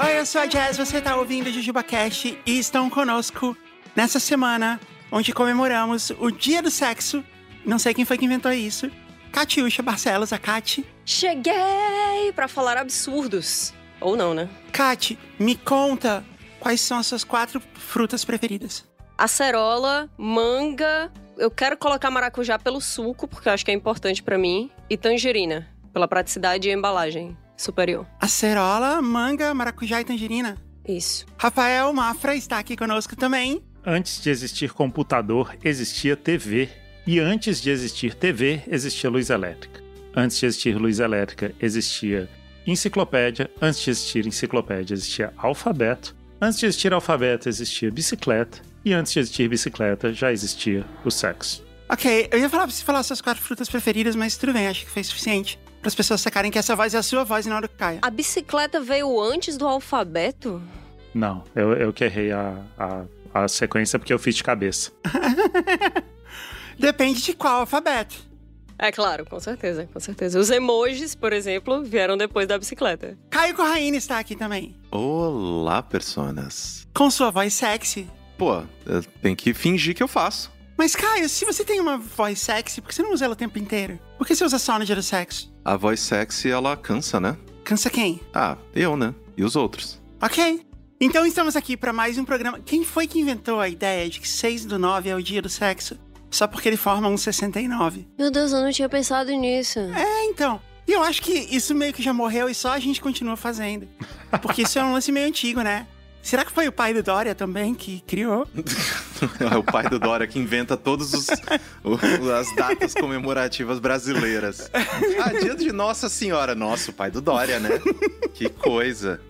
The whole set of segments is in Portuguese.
Oi, eu sou a Jazz, você tá ouvindo o JujubaCast e estão conosco nessa semana onde comemoramos o Dia do Sexo. Não sei quem foi que inventou isso. Catiúcha Barcelos, a Cati. Cheguei pra falar absurdos. Ou não, né? Cati, me conta quais são as suas quatro frutas preferidas. Acerola, manga. Eu quero colocar maracujá pelo suco, porque eu acho que é importante pra mim. E tangerina, pela praticidade e embalagem superior. Acerola, manga, maracujá e tangerina. Isso. Rafael Mafra está aqui conosco também. Antes de existir computador, existia TV. E antes de existir TV, existia luz elétrica. Antes de existir luz elétrica, existia enciclopédia. Antes de existir enciclopédia, existia alfabeto. Antes de existir alfabeto, existia bicicleta. E antes de existir bicicleta, já existia o sexo. Ok, eu ia falar pra você falar suas quatro frutas preferidas, mas tudo bem, acho que foi suficiente. Para as pessoas sacarem que essa voz é a sua voz e na hora que caia. A bicicleta veio antes do alfabeto? Não, eu, eu que errei a, a, a sequência porque eu fiz de cabeça. Depende de qual alfabeto. É claro, com certeza, com certeza. Os emojis, por exemplo, vieram depois da bicicleta. Caio Corraine está aqui também. Olá, personas. Com sua voz sexy. Pô, eu tenho que fingir que eu faço. Mas, Caio, se você tem uma voz sexy, por que você não usa ela o tempo inteiro? Por que você usa só no dia do sexo? A voz sexy, ela cansa, né? Cansa quem? Ah, eu, né? E os outros? Ok. Então estamos aqui para mais um programa. Quem foi que inventou a ideia de que 6 do 9 é o dia do sexo? Só porque ele forma um 69. Meu Deus, eu não tinha pensado nisso. É, então. E eu acho que isso meio que já morreu e só a gente continua fazendo. Porque isso é um lance meio antigo, né? Será que foi o pai do Dória também que criou? é o pai do Dória que inventa todas as datas comemorativas brasileiras. Ah, dia de Nossa Senhora. Nossa, o pai do Dória, né? Que coisa.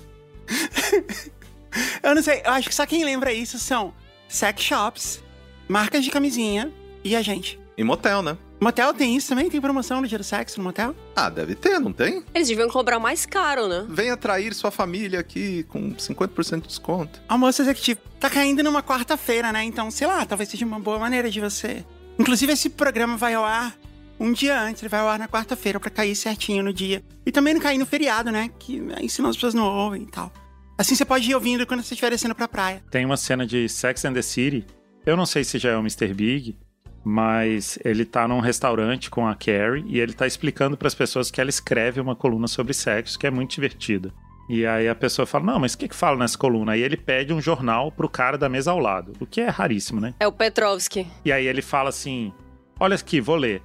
Eu não sei, eu acho que só quem lembra isso são sex shops, marcas de camisinha e a gente. E motel, né? Motel tem isso também? Tem promoção no dia do sexo no motel? Ah, deve ter, não tem? Eles deviam cobrar mais caro, né? Venha trair sua família aqui com 50% de desconto. Almoço executivo. Tá caindo numa quarta-feira, né? Então, sei lá, talvez seja uma boa maneira de você. Inclusive, esse programa vai ao ar um dia antes, ele vai ao ar na quarta-feira pra cair certinho no dia. E também não cair no feriado, né? Que aí senão as pessoas não ouvem e tal. Assim você pode ir ouvindo quando você estiver descendo pra praia. Tem uma cena de Sex and the City. Eu não sei se já é o Mr. Big, mas ele tá num restaurante com a Carrie e ele tá explicando para as pessoas que ela escreve uma coluna sobre sexo que é muito divertida. E aí a pessoa fala: Não, mas o que que fala nessa coluna? Aí ele pede um jornal pro cara da mesa ao lado, o que é raríssimo, né? É o Petrovski. E aí ele fala assim: Olha aqui, vou ler.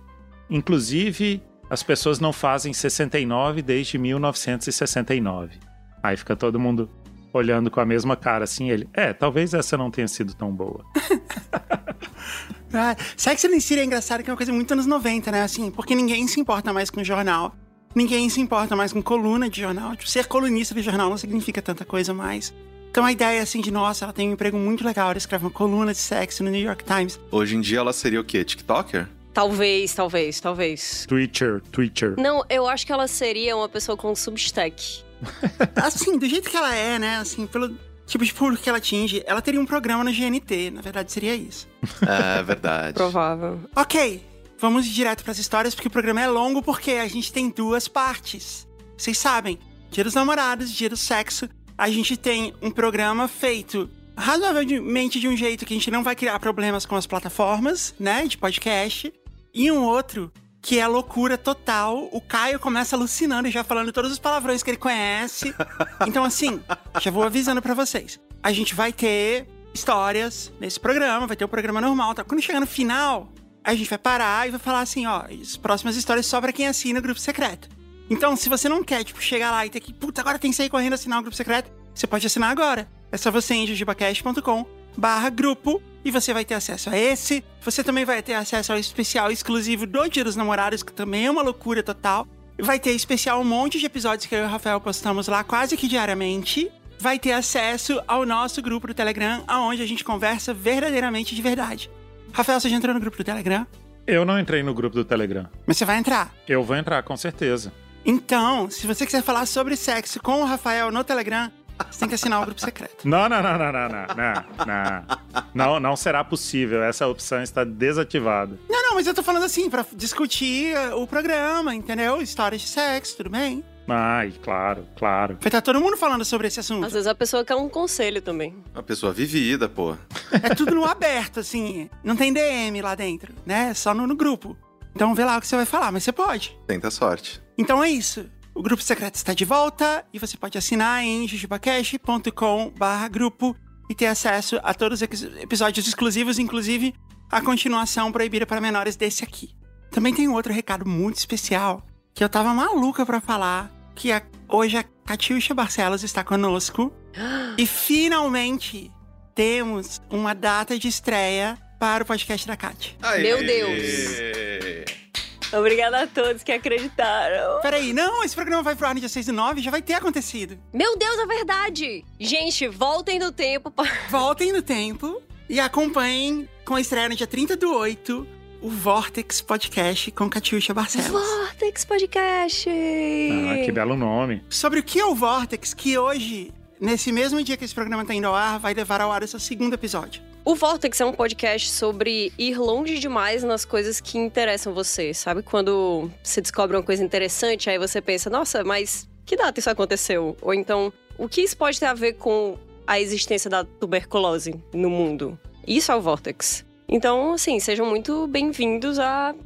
Inclusive, as pessoas não fazem 69 desde 1969. Aí fica todo mundo olhando com a mesma cara assim, ele. É, talvez essa não tenha sido tão boa. Ah, Sex and the City é engraçado que é uma coisa muito anos 90, né? Assim, porque ninguém se importa mais com jornal. Ninguém se importa mais com coluna de jornal. Tipo, ser colunista de jornal não significa tanta coisa mais. Então a ideia, assim, de nossa, ela tem um emprego muito legal. Ela escreve uma coluna de sexo no New York Times. Hoje em dia ela seria o quê? TikToker? Talvez, talvez, talvez. Twitcher, Twitcher. Não, eu acho que ela seria uma pessoa com substack. Assim, do jeito que ela é, né? Assim, pelo tipo de público que ela atinge, ela teria um programa no GNT. Na verdade, seria isso. É verdade. Provável. Ok, vamos direto pras histórias, porque o programa é longo, porque a gente tem duas partes. Vocês sabem, Dia dos Namorados, Dia do Sexo, a gente tem um programa feito razoavelmente de um jeito que a gente não vai criar problemas com as plataformas, né, de podcast, e um outro que é loucura total. O Caio começa alucinando e já falando todos os palavrões que ele conhece. Então, assim, já vou avisando pra vocês. A gente vai ter histórias nesse programa, vai ter o programa normal. Tá? Quando chegar no final, a gente vai parar e vai falar assim, ó, as próximas histórias só pra quem assina o grupo secreto. Então, se você não quer, tipo, chegar lá e ter que, puta, agora tem que sair correndo assinar o grupo secreto, você pode assinar agora. É só você em jujubacast.com barra grupo e você vai ter acesso a esse. Você também vai ter acesso ao especial exclusivo do Dia dos Namorados, que também é uma loucura total. Vai ter especial um monte de episódios que eu e o Rafael postamos lá quase que diariamente. Vai ter acesso ao nosso grupo do Telegram, aonde a gente conversa verdadeiramente de verdade. Rafael, você já entrou no grupo do Telegram? Eu não entrei no grupo do Telegram. Mas você vai entrar. Eu vou entrar, com certeza. Então, se você quiser falar sobre sexo com o Rafael no Telegram, Você tem que assinar o grupo secreto. Não, não, não, não, não, não, não, não. Não, não será possível. Essa opção está desativada. Não, não, mas eu tô falando assim, pra discutir o programa, entendeu? Histórias de sexo, tudo bem? Ai, claro, claro. Vai estar todo mundo falando sobre esse assunto. Às vezes a pessoa quer um conselho também. Uma pessoa vivida, pô. É tudo no aberto, assim. Não tem DM lá dentro, né? Só no, no grupo. Então vê lá o que você vai falar, mas você pode. Tenta a sorte. Então é isso. O grupo secreto está de volta e você pode assinar em jujubacash.com grupo e ter acesso a todos os episódios exclusivos, inclusive a continuação proibida para menores desse aqui. Também tem um outro recado muito especial que eu tava maluca pra falar, que a- hoje a Catiuxa Barcelos está conosco e finalmente temos uma data de estreia para o podcast da Kat. Meu Deus. Obrigada a todos que acreditaram. Peraí, não, esse programa vai pro ar no dia 6 do 9, já vai ter acontecido. Meu Deus, é verdade! Gente, voltem no tempo. Voltem no tempo e acompanhem com a estreia no dia 30 do 8 o Vortex Podcast com Catiuxa Barcelos. Vortex Podcast! Ah, que belo nome. Sobre o que é o Vortex, que hoje, nesse mesmo dia que esse programa tá indo ao ar, vai levar ao ar o seu segundo episódio. O Vortex é um podcast sobre ir longe demais nas coisas que interessam você. Sabe quando você descobre uma coisa interessante, aí você pensa, nossa, mas que data isso aconteceu? Ou então, o que isso pode ter a ver com a existência da tuberculose no mundo? Isso é o Vortex. Então, assim, sejam muito bem-vindos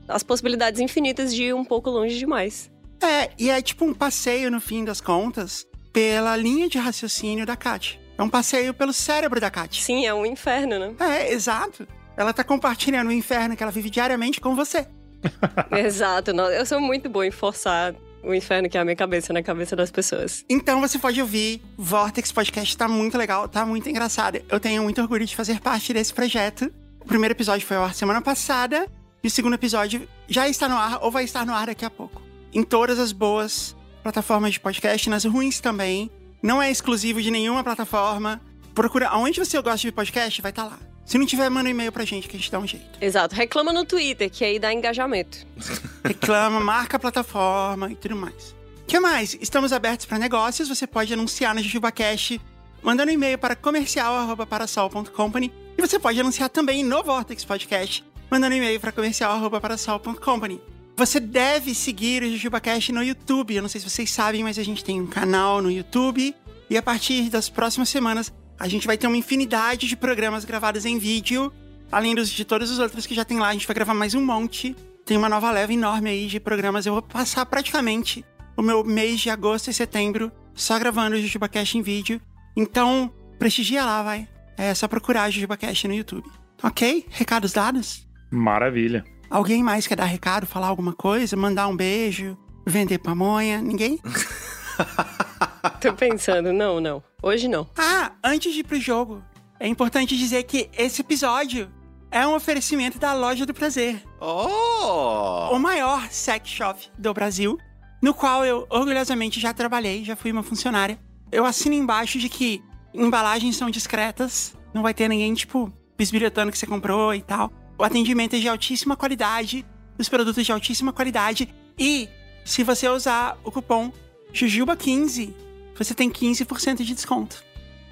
às possibilidades infinitas de ir um pouco longe demais. É, e é tipo um passeio, no fim das contas, pela linha de raciocínio da Kat. É um passeio pelo cérebro da Kat. Sim, é um inferno, né? É, exato. Ela tá compartilhando o inferno que ela vive diariamente com você. Exato. Eu sou muito boa em forçar o inferno que é a minha cabeça na cabeça das pessoas. Então você pode ouvir. Vortex Podcast tá muito legal, tá muito engraçado. Eu tenho muito orgulho de fazer parte desse projeto. O primeiro episódio foi ao ar semana passada. E o segundo episódio já está no ar ou vai estar no ar daqui a pouco. Em todas as boas plataformas de podcast, nas ruins também. Não é exclusivo de nenhuma plataforma. Procura aonde você gosta de podcast, vai estar lá. Se não tiver, manda um e-mail pra gente que a gente dá um jeito. Exato. Reclama no Twitter, que aí dá engajamento. reclama, marca a plataforma e tudo mais. O que mais? Estamos abertos para negócios, você pode anunciar na JujubaCast mandando um e-mail para comercial@parasol.company e você pode anunciar também no Vortex Podcast, mandando um e-mail para comercial@parasol.company. Você deve seguir o JujubaCast no YouTube. Eu não sei se vocês sabem, mas a gente tem um canal no YouTube e a partir das próximas semanas a gente vai ter uma infinidade de programas gravados em vídeo, além dos de todos os outros que já tem lá. A gente vai gravar mais um monte. Tem uma nova leva enorme aí de programas. Eu vou passar praticamente o meu mês de agosto e setembro só gravando o JujubaCast em vídeo. Então, prestigia lá, vai. É só procurar JujubaCast no YouTube. Ok? Recados dados? Maravilha. Alguém mais quer dar recado, falar alguma coisa, mandar um beijo, vender pamonha? Ninguém? Tô pensando, não, não. Hoje não. Ah, antes de ir pro jogo, é importante dizer que esse episódio é um oferecimento da Loja do Prazer, Oh! o maior sex shop do Brasil, no qual eu orgulhosamente já trabalhei, já fui uma funcionária. Eu assino embaixo de que embalagens são discretas, não vai ter ninguém, tipo, bisbilhotando que você comprou e tal. O atendimento é de altíssima qualidade, os produtos de altíssima qualidade e se você usar o cupom JUJUBA15, você tem 15% de desconto.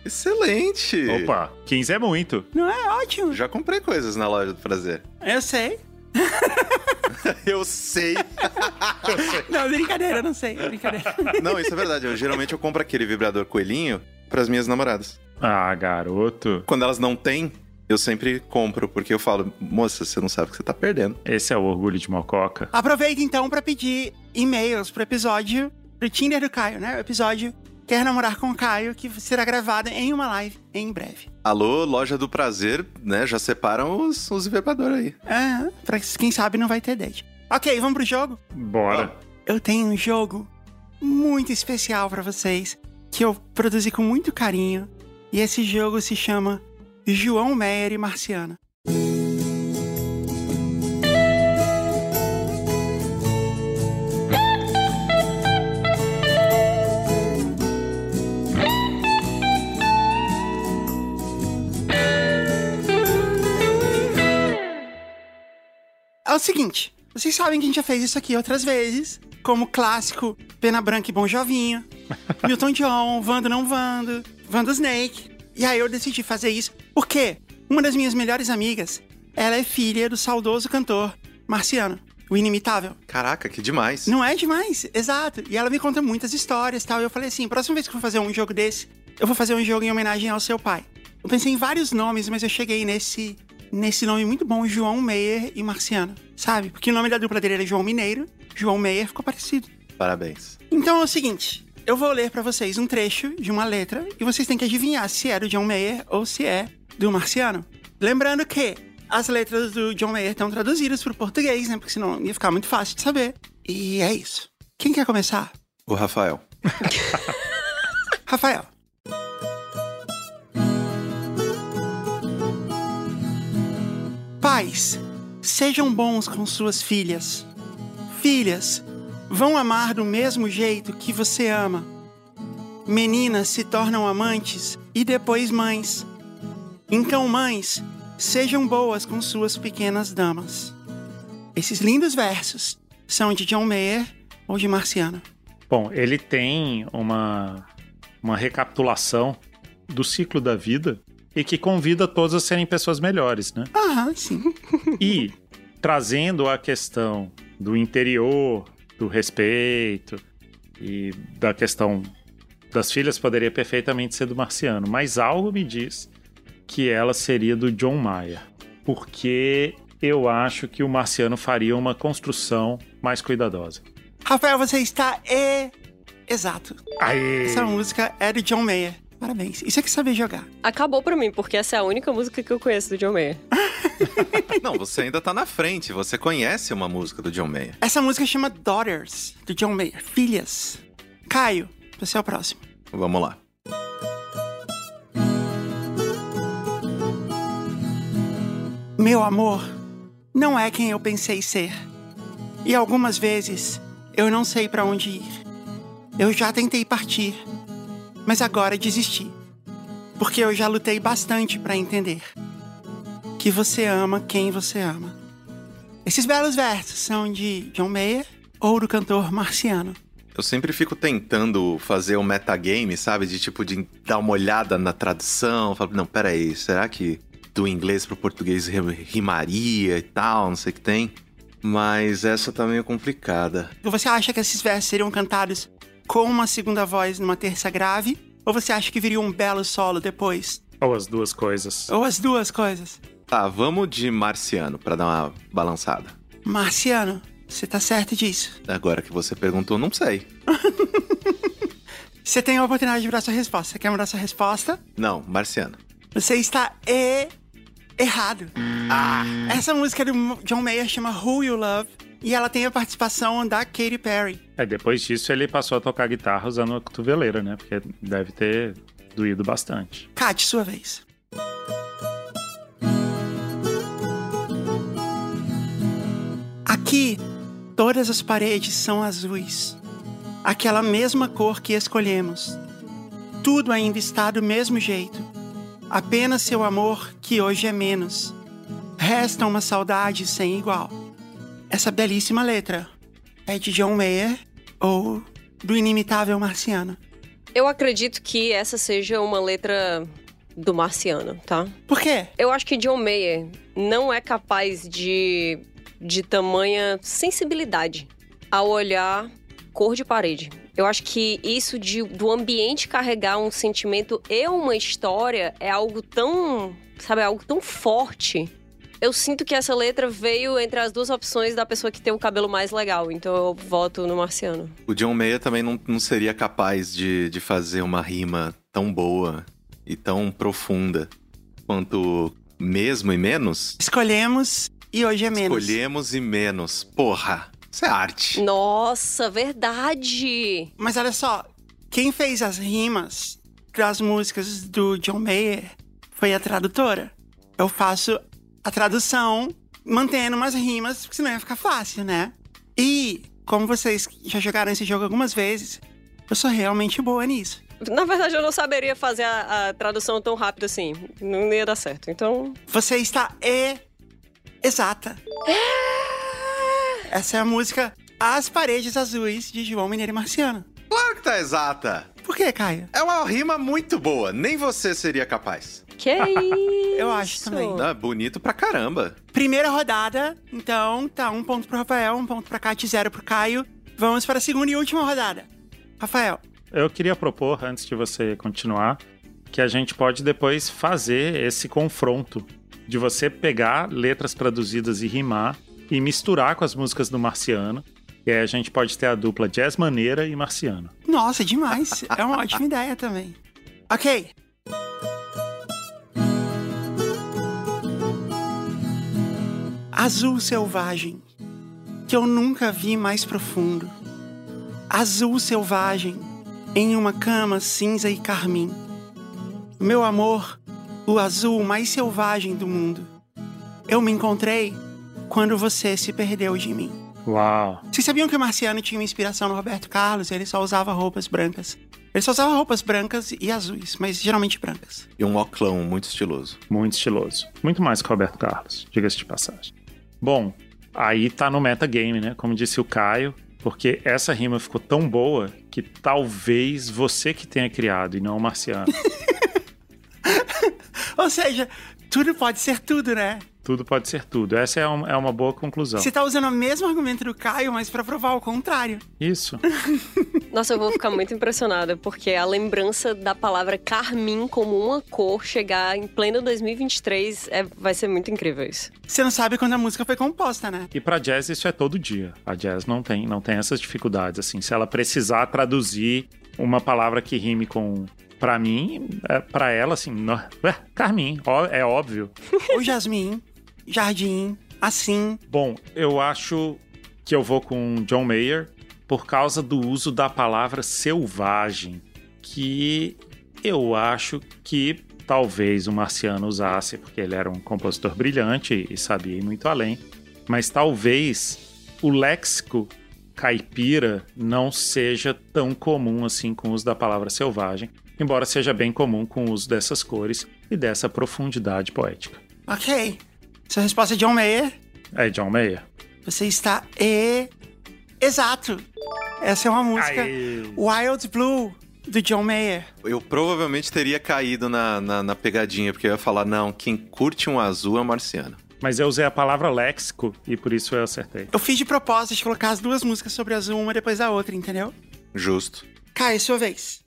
Excelente! Opa, 15 é muito. Não é ótimo? Já comprei coisas na loja do prazer. Eu sei. Eu sei. Não, brincadeira, eu não sei. Brincadeira. Não, isso é verdade. Eu, geralmente eu compro aquele vibrador coelhinho pras minhas namoradas. Ah, garoto. Quando elas não têm, eu sempre compro, porque eu falo, moça, você não sabe o que você tá perdendo. Esse é o orgulho de Mococa. Aproveita então pra pedir e-mails pro episódio pro Tinder do Caio, né? O episódio Quer Namorar com o Caio, que será gravado em uma live em breve. Alô, loja do prazer, né? Já separam os, os vibradores aí. É, pra quem sabe não vai ter date. Ok, vamos pro jogo? Bora. Eu tenho um jogo muito especial pra vocês que eu produzi com muito carinho. E esse jogo se chama João Meyer e Marciana. É o seguinte, vocês sabem que a gente já fez isso aqui outras vezes, como clássico Pena Branca e Bom Jovinho, Milton John, Vando Não Vando, Vando Snake. E aí eu decidi fazer isso porque uma das minhas melhores amigas, ela é filha do saudoso cantor Marciano, o Inimitável. Caraca, que demais. Não é demais? Exato. E ela me conta muitas histórias e tal. E eu falei assim: próxima vez que eu for fazer um jogo desse, eu vou fazer um jogo em homenagem ao seu pai. Eu pensei em vários nomes, mas eu cheguei nesse nesse nome muito bom, João Meyer e Marciano, sabe? Porque o nome da dupla dele era João Mineiro, João Meyer ficou parecido. Parabéns. Então é o seguinte, eu vou ler para vocês um trecho de uma letra e vocês têm que adivinhar se é do John Mayer ou se é do Marciano. Lembrando que as letras do John Mayer estão traduzidas para o português, né? Porque senão ia ficar muito fácil de saber. E é isso. Quem quer começar? O Rafael. Rafael. Pais, sejam bons com suas filhas. Filhas, vão amar do mesmo jeito que você ama. Meninas se tornam amantes e depois mães. Então, mães, sejam boas com suas pequenas damas. Esses lindos versos são de John Mayer ou de Marciano? Bom, ele tem uma, uma recapitulação do ciclo da vida e que convida todos a serem pessoas melhores, né? Ah, sim. E trazendo a questão do interior, do respeito e da questão das filhas poderia perfeitamente ser do Marciano, mas algo me diz que ela seria do John Mayer, porque eu acho que o Marciano faria uma construção mais cuidadosa. Rafael, você está e... exato. Aê! Essa música é de John Mayer. Parabéns. Isso é que saber jogar. Acabou pra mim, porque essa é a única música que eu conheço do John Mayer. Não, você ainda tá na frente. Você conhece uma música do John Mayer. Essa música chama Daughters, do John Mayer. Filhas. Caio, você é o próximo. Vamos lá. Meu amor não é quem eu pensei ser. E algumas vezes eu não sei para onde ir. Eu já tentei partir, mas agora desisti. Porque eu já lutei bastante para entender que você ama quem você ama. Esses belos versos são de John Mayer ou do cantor Marciano. Eu sempre fico tentando fazer um metagame, sabe? De tipo, de dar uma olhada na tradução. Falo, não, peraí, será que do inglês pro português rimaria e tal, não sei o que tem? Mas essa tá meio complicada. Você acha que esses versos seriam cantados com uma segunda voz numa terça grave? Ou você acha que viria um belo solo depois? Ou as duas coisas. Ou as duas coisas? Tá, vamos de marciano pra dar uma balançada. Marciano, você tá certo disso. Agora que você perguntou, não sei. Você tem a oportunidade de mudar sua resposta. Você quer mudar sua resposta? Não, marciano. Você está e... errado. Ah, essa música do John Mayer chama Who You Love e ela tem a participação da Katy Perry. É, depois disso ele passou a tocar guitarra usando a cotoveleira, né? Porque deve ter doído bastante. Kat, sua vez. Aqui, todas as paredes são azuis. Aquela mesma cor que escolhemos. Tudo ainda está do mesmo jeito. Apenas seu amor, que hoje é menos. Resta uma saudade sem igual. Essa belíssima letra é de John Mayer ou do inimitável Marciano. Eu acredito que essa seja uma letra do Marciano, tá? Por quê? Eu acho que John Mayer não é capaz de, de tamanha sensibilidade ao olhar cor de parede. Eu acho que isso de, do ambiente carregar um sentimento e uma história é algo tão, sabe, algo tão forte. Eu sinto que essa letra veio entre as duas opções da pessoa que tem o cabelo mais legal, então eu voto no Marciano. O John Mayer também não, não seria capaz de, de fazer uma rima tão boa e tão profunda quanto mesmo e menos. Escolhemos e hoje é menos. Escolhemos e menos. Porra, isso é arte. Nossa, verdade! Mas olha só, quem fez as rimas das músicas do John Mayer foi a tradutora. Eu faço a tradução mantendo umas rimas, porque senão ia ficar fácil, né? E, como vocês já jogaram esse jogo algumas vezes, eu sou realmente boa nisso. Na verdade, eu não saberia fazer a, a tradução tão rápido assim. Não ia dar certo. Então. Você está e... exata. Essa é a música As paredes azuis de João Mineiro e Marciano. Claro que tá exata. Que, Caio? É uma rima muito boa. Nem você seria capaz. Que isso? Eu acho também. Não, é bonito pra caramba. Primeira rodada, então tá um ponto pro Rafael, um ponto pra Kátia, zero pro Caio. Vamos para a segunda e última rodada. Rafael, Eu queria propor, antes de você continuar, que a gente pode depois fazer esse confronto de você pegar letras traduzidas e rimar e misturar com as músicas do Marciano. E aí a gente pode ter a dupla Jazz Maneira e Marciano. nossa, demais. É uma ótima ideia também. Ok. Azul selvagem, que eu nunca vi mais profundo. Azul selvagem, em uma cama cinza e carmim. Meu amor, o azul mais selvagem do mundo. Eu me encontrei quando você se perdeu de mim. Uau! Vocês sabiam que o Marciano tinha uma inspiração no Roberto Carlos? Ele só usava roupas brancas. Ele só usava roupas brancas e azuis, mas geralmente brancas. E um oclão muito estiloso. Muito estiloso. Muito mais que o Roberto Carlos, diga-se de passagem. Bom, aí tá no metagame, né? Como disse o Caio, porque essa rima ficou tão boa que talvez você que tenha criado e não o Marciano. Ou seja, tudo pode ser tudo, né? Tudo pode ser tudo. Essa é uma, é uma boa conclusão. Você tá usando o mesmo argumento do Caio, mas pra provar o contrário. Isso. Nossa, eu vou ficar muito impressionada, porque a lembrança da palavra carmim como uma cor chegar em pleno 2023 é, vai ser muito incrível isso. Você não sabe quando a música foi composta, né? E pra jazz isso é todo dia. A jazz não tem, não tem essas dificuldades assim. Se ela precisar traduzir uma palavra que rime com Pra mim, é, pra ela, assim, no... Ué, Carmin, ó, é óbvio. O Jasmine, Jardim, assim. Bom, eu acho que eu vou com John Mayer por causa do uso da palavra selvagem, que eu acho que talvez o Marciano usasse, porque ele era um compositor brilhante e sabia ir muito além, mas talvez o léxico caipira não seja tão comum assim com o uso da palavra selvagem, embora seja bem comum com o uso dessas cores e dessa profundidade poética. Ok. Sua resposta é John Mayer. É John Mayer. Você está e... Exato. Essa é uma música Aê. Wild Blue, do John Mayer. Eu provavelmente teria caído na, na, na pegadinha, porque eu ia falar, não, quem curte um azul é marciano. Mas eu usei a palavra léxico e por isso eu acertei. Eu fiz de propósito de colocar as duas músicas sobre azul, uma depois da outra, entendeu? Justo. Caio, sua vez.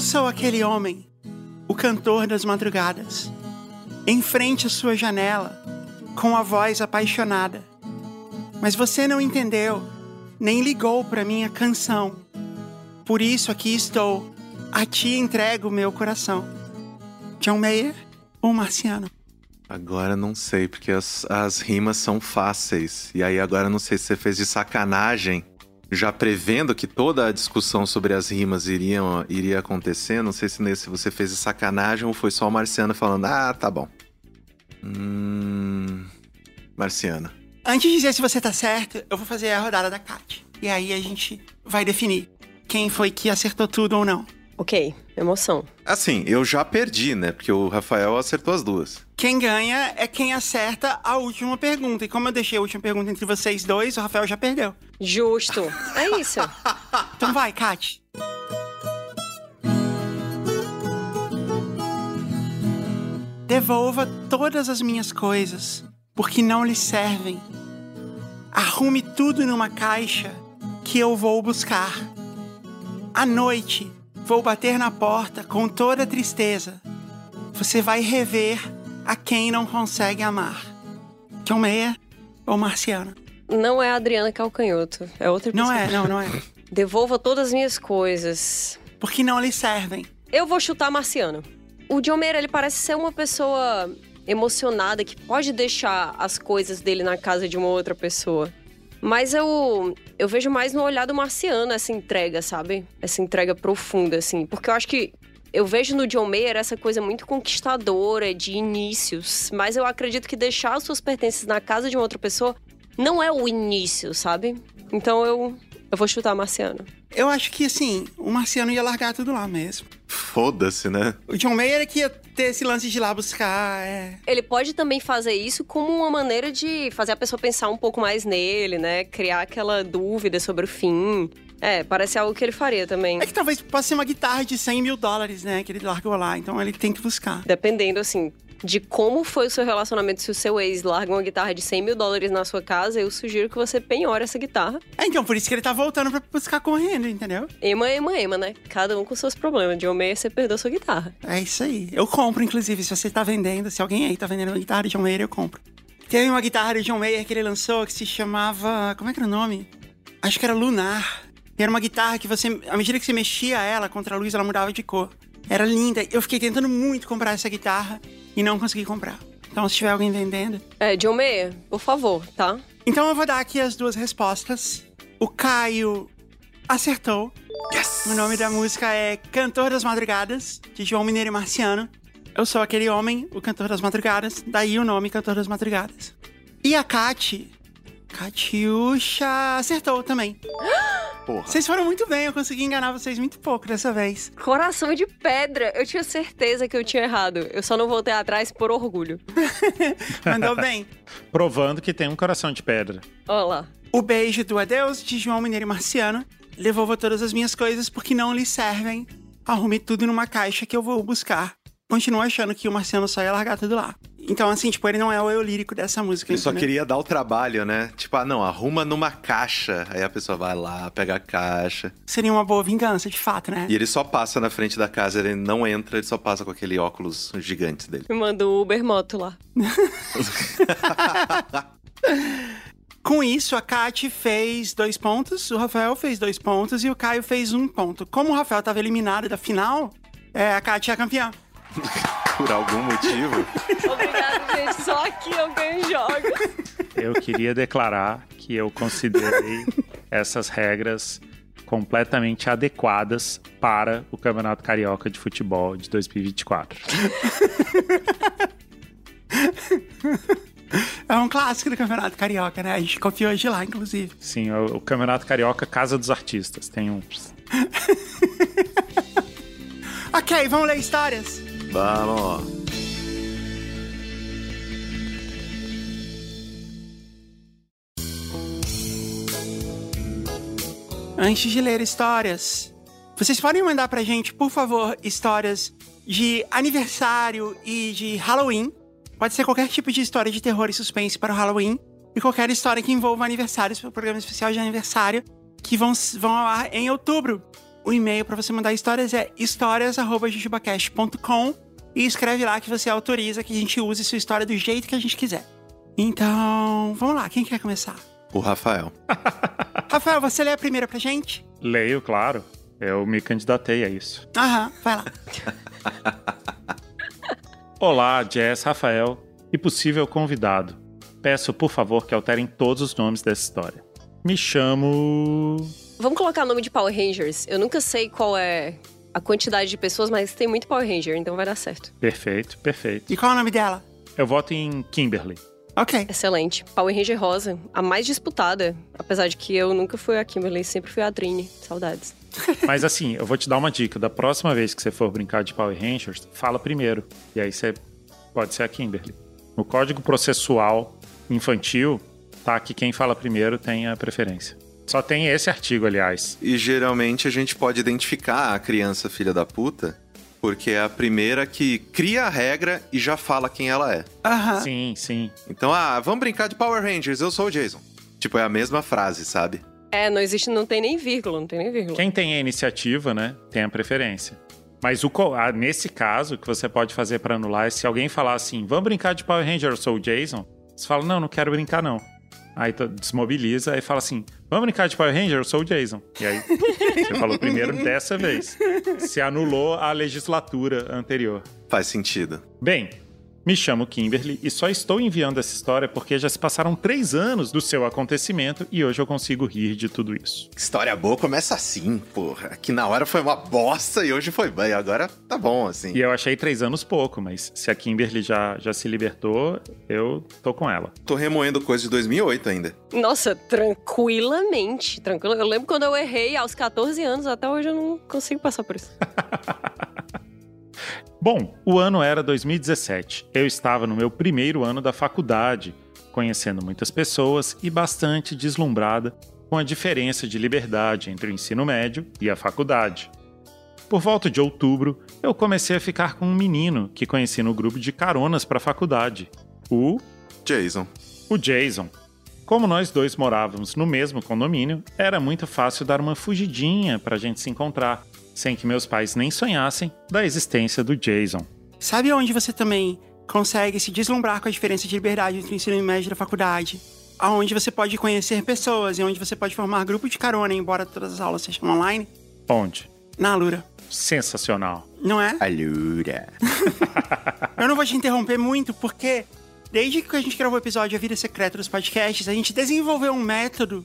Eu sou aquele homem, o cantor das madrugadas, em frente à sua janela, com a voz apaixonada. Mas você não entendeu, nem ligou para minha canção. Por isso aqui estou, a ti entrego meu coração. John Mayer ou Marciano? Agora não sei, porque as, as rimas são fáceis. E aí agora não sei se você fez de sacanagem, já prevendo que toda a discussão sobre as rimas iriam, iria acontecer. Não sei se nesse você fez sacanagem ou foi só o Marciano falando, ah, tá bom. Hum. Marciano. Antes de dizer se você tá certo, eu vou fazer a rodada da Kat. E aí a gente vai definir quem foi que acertou tudo ou não. Ok, emoção. Assim, eu já perdi, né? Porque o Rafael acertou as duas. Quem ganha é quem acerta a última pergunta. E como eu deixei a última pergunta entre vocês dois, o Rafael já perdeu. Justo. É isso. Então vai, Kat. Devolva todas as minhas coisas, porque não lhe servem. Arrume tudo numa caixa que eu vou buscar. À noite, vou bater na porta com toda tristeza. Você vai rever a quem não consegue amar. John Mayer ou Marciano? Não é a Adriana Calcanhoto. É outra Não pessoa. é, não, não é. Devolva todas as minhas coisas. Porque não lhe servem. Eu vou chutar Marciano. O John Mayer, ele parece ser uma pessoa emocionada que pode deixar as coisas dele na casa de uma outra pessoa. Mas eu, eu vejo mais no olhar do Marciano essa entrega, sabe? Essa entrega profunda, assim. Porque eu acho que eu vejo no John Mayer essa coisa muito conquistadora de inícios. Mas eu acredito que deixar as suas pertences na casa de uma outra pessoa não é o início, sabe? Então eu, eu vou chutar Marciano. Eu acho que, assim, o Marciano ia largar tudo lá mesmo. Foda-se, né? O John Mayer é que ia ter esse lance de ir lá buscar. É. Ele pode também fazer isso como uma maneira de fazer a pessoa pensar um pouco mais nele, né? Criar aquela dúvida sobre o fim. É, parece algo que ele faria também. É que talvez possa ser uma guitarra de 100 mil dólares, né? Que ele largou lá. Então ele tem que buscar. Dependendo, assim, de como foi o seu relacionamento, se o seu ex larga uma guitarra de 100 mil dólares na sua casa, eu sugiro que você penhore essa guitarra. É, então por isso que ele tá voltando pra buscar correndo, entendeu? Ema, ema, ema, né? Cada um com seus problemas. De Mayer, você perdeu sua guitarra. É isso aí. Eu compro, inclusive, se você tá vendendo, se alguém aí tá vendendo uma guitarra de John Mayer, eu compro. Tem uma guitarra de John Mayer que ele lançou que se chamava. Como é que era o nome? Acho que era Lunar. E era uma guitarra que você, à medida que você mexia ela contra a luz, ela mudava de cor. Era linda. Eu fiquei tentando muito comprar essa guitarra e não consegui comprar. Então, se tiver alguém vendendo. É, John Mayer, por favor, tá? Então, eu vou dar aqui as duas respostas. O Caio acertou. Yes! O nome da música é Cantor das Madrugadas, de João Mineiro e Marciano. Eu sou aquele homem, o cantor das madrugadas, daí o nome Cantor das Madrugadas. E a Kati, Katiusha, acertou também. Porra. Vocês foram muito bem, eu consegui enganar vocês muito pouco dessa vez. Coração de pedra. Eu tinha certeza que eu tinha errado. Eu só não voltei atrás por orgulho. Mandou bem. Provando que tem um coração de pedra. Olha lá. O beijo do adeus de João Mineiro e Marciano. Devolva todas as minhas coisas porque não lhe servem. Arrume tudo numa caixa que eu vou buscar. Continuo achando que o Marciano só ia largar tudo lá. Então, assim, tipo, ele não é o eu lírico dessa música. Ele só entendeu? queria dar o trabalho, né? Tipo, ah, não, arruma numa caixa. Aí a pessoa vai lá, pega a caixa. Seria uma boa vingança, de fato, né? E ele só passa na frente da casa, ele não entra, ele só passa com aquele óculos gigantes dele. Me manda o Uber Moto lá. Com isso, a Kate fez dois pontos, o Rafael fez dois pontos e o Caio fez um ponto. Como o Rafael estava eliminado da final, é, a Kate é a campeã. Por algum motivo. Obrigada, gente. Só aqui eu ganho jogos. Eu queria declarar que eu considerei essas regras completamente adequadas para o Campeonato Carioca de Futebol de 2024. É um clássico do Campeonato Carioca, né? A gente copiou de lá, inclusive. Sim, o, o Campeonato Carioca Casa dos Artistas. Tem um. Ok, vamos ler histórias? Vamos. Antes de ler histórias, vocês podem mandar pra gente, por favor, histórias de aniversário e de Halloween. Pode ser qualquer tipo de história de terror e suspense para o Halloween. E qualquer história que envolva aniversários para o programa especial de aniversário que vão, vão ao ar em outubro. O e-mail para você mandar histórias é histórias.jujubacast.com e escreve lá que você autoriza que a gente use sua história do jeito que a gente quiser. Então, vamos lá, quem quer começar? O Rafael. Rafael, você lê a primeira pra gente? Leio, claro. Eu me candidatei a isso. Aham, vai lá. Olá, Jess, Rafael e possível convidado. Peço, por favor, que alterem todos os nomes dessa história. Me chamo. Vamos colocar o nome de Power Rangers. Eu nunca sei qual é a quantidade de pessoas, mas tem muito Power Ranger, então vai dar certo. Perfeito, perfeito. E qual é o nome dela? Eu voto em Kimberly. Ok. Excelente. Power Ranger Rosa, a mais disputada. Apesar de que eu nunca fui a Kimberly, sempre fui a Trine. Saudades. Mas assim, eu vou te dar uma dica. Da próxima vez que você for brincar de Power Rangers, fala primeiro. E aí você pode ser a Kimberly. No código processual infantil, tá que quem fala primeiro tem a preferência. Só tem esse artigo, aliás. E geralmente a gente pode identificar a criança filha da puta, porque é a primeira que cria a regra e já fala quem ela é. Aham. Sim, sim. Então, ah, vamos brincar de Power Rangers, eu sou o Jason. Tipo, é a mesma frase, sabe? É, não existe, não tem nem vírgula, não tem nem vírgula. Quem tem a iniciativa, né, tem a preferência. Mas o, ah, nesse caso, o que você pode fazer para anular é se alguém falar assim, vamos brincar de Power Ranger, eu sou o Jason, você fala, não, não quero brincar não. Aí desmobiliza e fala assim, vamos brincar de Power Ranger, eu sou o Jason. E aí, você falou primeiro dessa vez. Se anulou a legislatura anterior. Faz sentido. Bem, me chamo Kimberly e só estou enviando essa história porque já se passaram três anos do seu acontecimento e hoje eu consigo rir de tudo isso. História boa começa assim, porra. Que na hora foi uma bosta e hoje foi bem. Agora tá bom, assim. E eu achei três anos pouco, mas se a Kimberly já, já se libertou, eu tô com ela. Tô remoendo coisa de 2008 ainda. Nossa, tranquilamente. Tranquilo. Eu lembro quando eu errei aos 14 anos, até hoje eu não consigo passar por isso. Bom, o ano era 2017. Eu estava no meu primeiro ano da faculdade, conhecendo muitas pessoas e bastante deslumbrada com a diferença de liberdade entre o ensino médio e a faculdade. Por volta de outubro, eu comecei a ficar com um menino que conheci no grupo de caronas para a faculdade, o Jason. o Jason. Como nós dois morávamos no mesmo condomínio, era muito fácil dar uma fugidinha para a gente se encontrar, sem que meus pais nem sonhassem da existência do Jason. Sabe onde você também consegue se deslumbrar com a diferença de liberdade entre o ensino médio e a faculdade? Aonde você pode conhecer pessoas e onde você pode formar grupo de carona, embora todas as aulas sejam online? Onde? Na Alura. Sensacional. Não é? Alura. Eu não vou te interromper muito, porque desde que a gente gravou o episódio A Vida Secreta dos Podcasts, a gente desenvolveu um método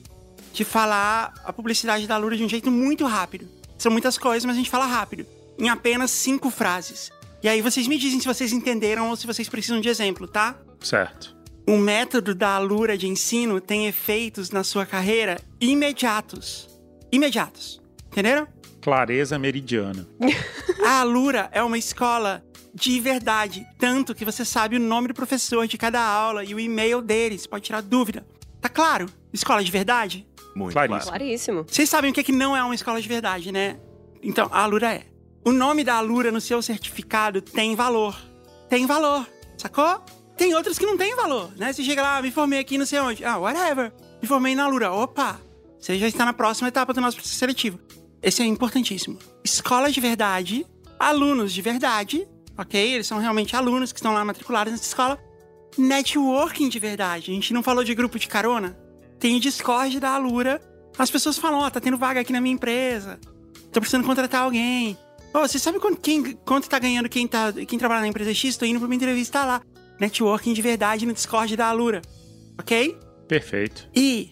de falar a publicidade da Lura de um jeito muito rápido. São muitas coisas, mas a gente fala rápido. Em apenas cinco frases. E aí vocês me dizem se vocês entenderam ou se vocês precisam de exemplo, tá? Certo. O método da Alura de ensino tem efeitos na sua carreira imediatos. Imediatos. Entenderam? Clareza meridiana. A Alura é uma escola de verdade, tanto que você sabe o nome do professor de cada aula e o e-mail deles, pode tirar dúvida. Tá claro? Escola de verdade? Muito Claríssimo. claro. Claríssimo. Vocês sabem o que, é que não é uma escola de verdade, né? Então, a Alura é. O nome da Alura no seu certificado tem valor. Tem valor, sacou? Tem outros que não tem valor, né? Você chega lá, me formei aqui não sei onde. Ah, whatever. Me formei na Alura. Opa! Você já está na próxima etapa do nosso processo seletivo. Esse é importantíssimo. Escola de verdade, alunos de verdade, ok? Eles são realmente alunos que estão lá matriculados nessa escola. Networking de verdade. A gente não falou de grupo de carona? Tem o Discord da Alura. As pessoas falam, ó, tá tendo vaga aqui na minha empresa. Tô precisando contratar alguém. Ô, você sabe quanto, quem, quanto tá ganhando quem, tá, quem trabalha na empresa X? Tô indo pra uma entrevista lá. Networking de verdade no Discord da Alura. Ok? Perfeito. E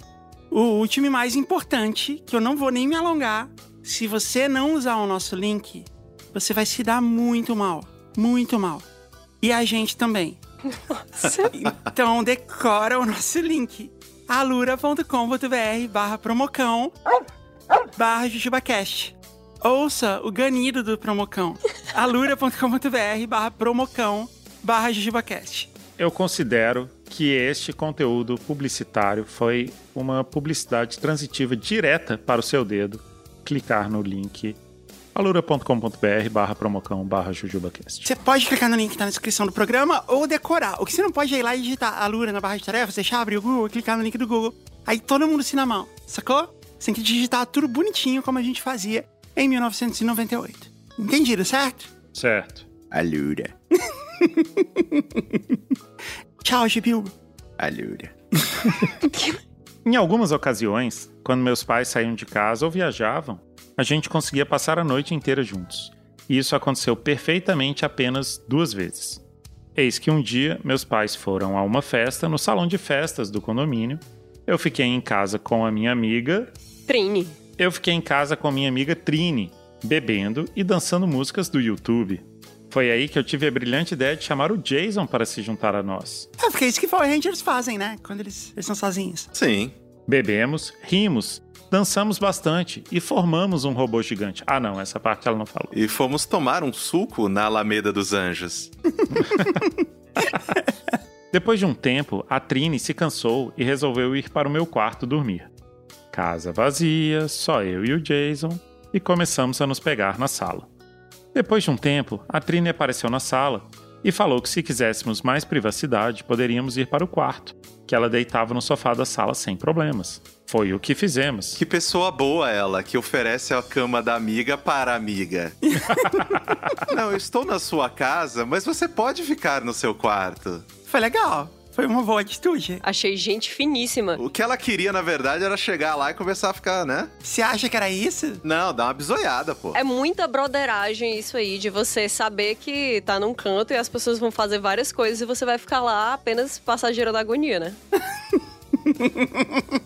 o último e mais importante, que eu não vou nem me alongar, se você não usar o nosso link, você vai se dar muito mal. Muito mal. E a gente também. Então decora o nosso link. alura.com.br barra promocão barra jujubacast. Ouça o ganido do promocão. alura.com.br barra promocão barra jujubacast. Eu considero que este conteúdo publicitário foi uma publicidade transitiva direta para o seu dedo. Clicar no link alura.com.br barra promocão barra jujubacast. Você pode clicar no link que tá na descrição do programa ou decorar. O que você não pode é ir lá e digitar Alura na barra de tarefas, deixar abrir o Google e clicar no link do Google. Aí todo mundo se na mão, sacou? Você tem que digitar tudo bonitinho como a gente fazia em 1998. Entendido, certo? Certo. Alura. Tchau, Gibilbo. Alura. Em algumas ocasiões, quando meus pais saíam de casa ou viajavam, a gente conseguia passar a noite inteira juntos. E isso aconteceu perfeitamente apenas duas vezes. Eis que um dia meus pais foram a uma festa no salão de festas do condomínio. Eu fiquei em casa com a minha amiga. Trine. Eu fiquei em casa com a minha amiga Trine, bebendo e dançando músicas do YouTube. Foi aí que eu tive a brilhante ideia de chamar o Jason para se juntar a nós. É porque é isso que Power Rangers fazem, né? Quando eles, eles estão sozinhos. Sim. Bebemos, rimos, dançamos bastante e formamos um robô gigante. Ah, não, essa parte ela não falou. E fomos tomar um suco na Alameda dos Anjos. Depois de um tempo, a Trine se cansou e resolveu ir para o meu quarto dormir. Casa vazia, só eu e o Jason, e começamos a nos pegar na sala. Depois de um tempo, a Trine apareceu na sala e falou que se quiséssemos mais privacidade, poderíamos ir para o quarto, que ela deitava no sofá da sala sem problemas. Foi o que fizemos. Que pessoa boa ela, que oferece a cama da amiga para a amiga. Não, eu estou na sua casa, mas você pode ficar no seu quarto. Foi legal. Foi uma boa atitude. Achei gente finíssima. O que ela queria, na verdade, era chegar lá e começar a ficar, né? Você acha que era isso? Não, dá uma bisoiada, pô. É muita broderagem isso aí, de você saber que tá num canto e as pessoas vão fazer várias coisas e você vai ficar lá apenas passageiro da agonia, né?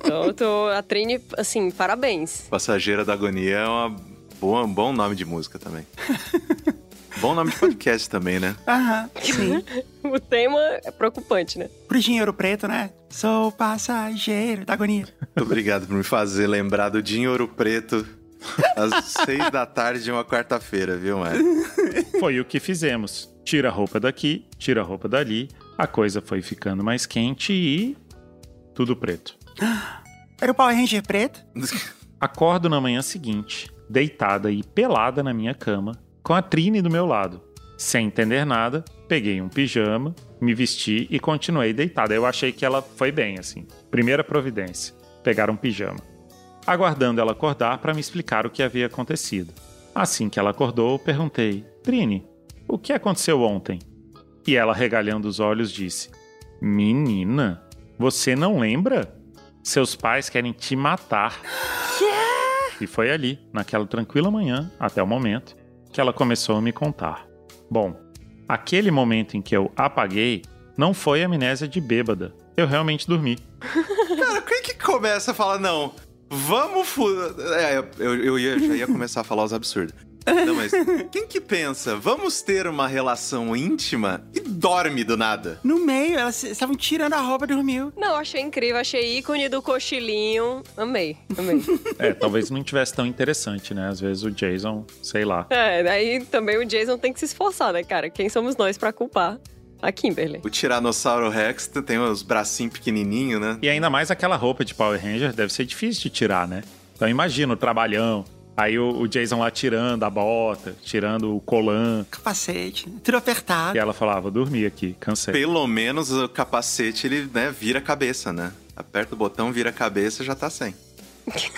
então, eu tô, a Trine, assim, parabéns. Passageira da Agonia é uma boa, um bom nome de música também. bom nome de podcast também, né? Aham, sim. O tema é preocupante, né? Pro dinheiro preto, né? Sou passageiro da agonia. Muito obrigado por me fazer lembrar do Dinho Ouro Preto às seis da tarde de uma quarta-feira, viu, mano? Foi o que fizemos. Tira a roupa daqui, tira a roupa dali. A coisa foi ficando mais quente e. Tudo preto. Era o Power Ranger preto? Acordo na manhã seguinte, deitada e pelada na minha cama, com a Trine do meu lado. Sem entender nada, peguei um pijama, me vesti e continuei deitada. Eu achei que ela foi bem, assim. Primeira providência: pegar um pijama. Aguardando ela acordar para me explicar o que havia acontecido. Assim que ela acordou, perguntei: Trine, o que aconteceu ontem? E ela, regalhando os olhos, disse: Menina, você não lembra? Seus pais querem te matar. E foi ali, naquela tranquila manhã, até o momento, que ela começou a me contar. Bom, aquele momento em que eu apaguei não foi amnésia de bêbada. Eu realmente dormi. Cara, quem que começa a falar, não, vamos fu... É, eu, eu já ia começar a falar os absurdos. Não, mas quem que pensa, vamos ter uma relação íntima e dorme do nada? No meio, elas estavam tirando a roupa e dormiu. Não, achei incrível, achei ícone do cochilinho. Amei, amei. É, talvez não tivesse tão interessante, né? Às vezes o Jason, sei lá. é, daí também o Jason tem que se esforçar, né, cara? Quem somos nós pra culpar a Kimberly? O Tiranossauro Rex tem os bracinhos pequenininhos, né? E ainda mais aquela roupa de Power Ranger deve ser difícil de tirar, né? Então imagina o trabalhão. Aí o, o Jason lá tirando a bota, tirando o colan. Capacete, tudo apertado. E ela falava, dormi aqui, cansei. Pelo menos o capacete, ele, né, vira a cabeça, né? Aperta o botão, vira a cabeça, já tá sem.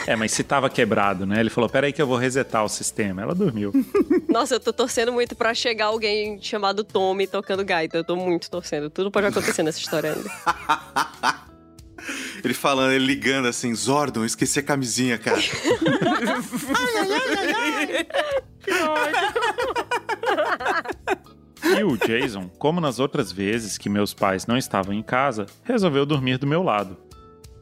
É, mas se tava quebrado, né? Ele falou, peraí que eu vou resetar o sistema. Ela dormiu. Nossa, eu tô torcendo muito pra chegar alguém chamado Tommy tocando gaita. Eu tô muito torcendo. Tudo pode acontecer nessa história ainda. Ele falando, ele ligando assim, Zordon, esqueci a camisinha, cara. E o Jason, como nas outras vezes que meus pais não estavam em casa, resolveu dormir do meu lado.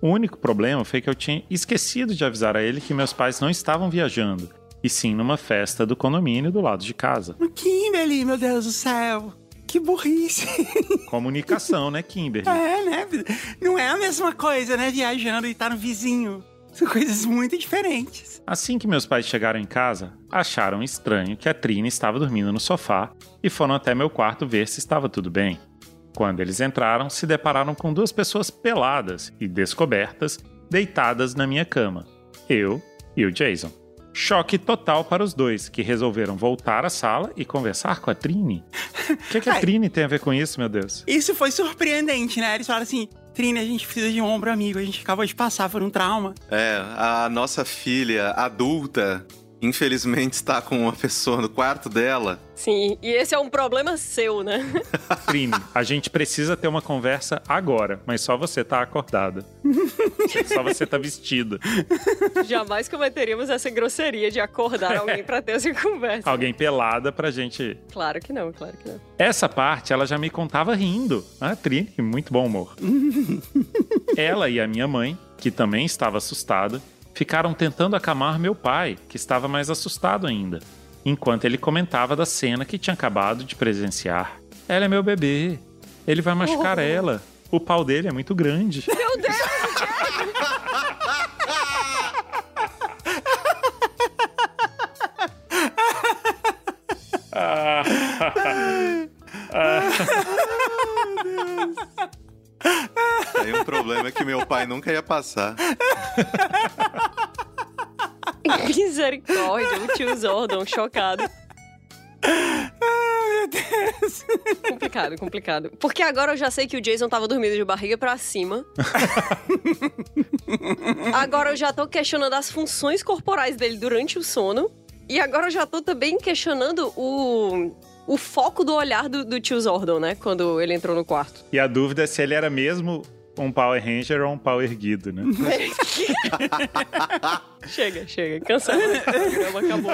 O único problema foi que eu tinha esquecido de avisar a ele que meus pais não estavam viajando, e sim numa festa do condomínio do lado de casa. Kimberly, meu Deus do céu. Que burrice. Comunicação, né, Kimberly? É, né? Não é a mesma coisa, né? Viajando e estar no vizinho. São coisas muito diferentes. Assim que meus pais chegaram em casa, acharam estranho que a Trina estava dormindo no sofá e foram até meu quarto ver se estava tudo bem. Quando eles entraram, se depararam com duas pessoas peladas e descobertas, deitadas na minha cama. Eu e o Jason. Choque total para os dois, que resolveram voltar à sala e conversar com a Trini. O que, que a Ai. Trini tem a ver com isso, meu Deus? Isso foi surpreendente, né? Eles falaram assim: Trine, a gente precisa de um ombro amigo. A gente acabou de passar por um trauma. É, a nossa filha adulta, infelizmente, está com uma pessoa no quarto dela. Sim, e esse é um problema seu, né? Trini, a gente precisa ter uma conversa agora, mas só você tá acordada. só você tá vestida. Jamais cometeríamos essa grosseria de acordar alguém pra ter essa conversa. Alguém pelada pra gente. Claro que não, claro que não. Essa parte ela já me contava rindo. A Trini, muito bom humor. ela e a minha mãe, que também estava assustada, ficaram tentando acalmar meu pai, que estava mais assustado ainda, enquanto ele comentava da cena que tinha acabado de presenciar. Ela é meu bebê. Ele vai machucar Oh. ela. O pau dele é muito grande. Meu Deus! Aí um problema que meu pai nunca ia passar. Misericórdia, o tio Zordon chocado. Meu Deus. Complicado, complicado. Porque agora eu já sei que o Jason tava dormindo de barriga pra cima. agora eu já tô questionando as funções corporais dele durante o sono. E agora eu já tô também questionando o, o foco do olhar do, do tio Zordon, né? Quando ele entrou no quarto. E a dúvida é se ele era mesmo um Power Ranger ou um pau erguido, né? chega, chega. Cansado. Acabou.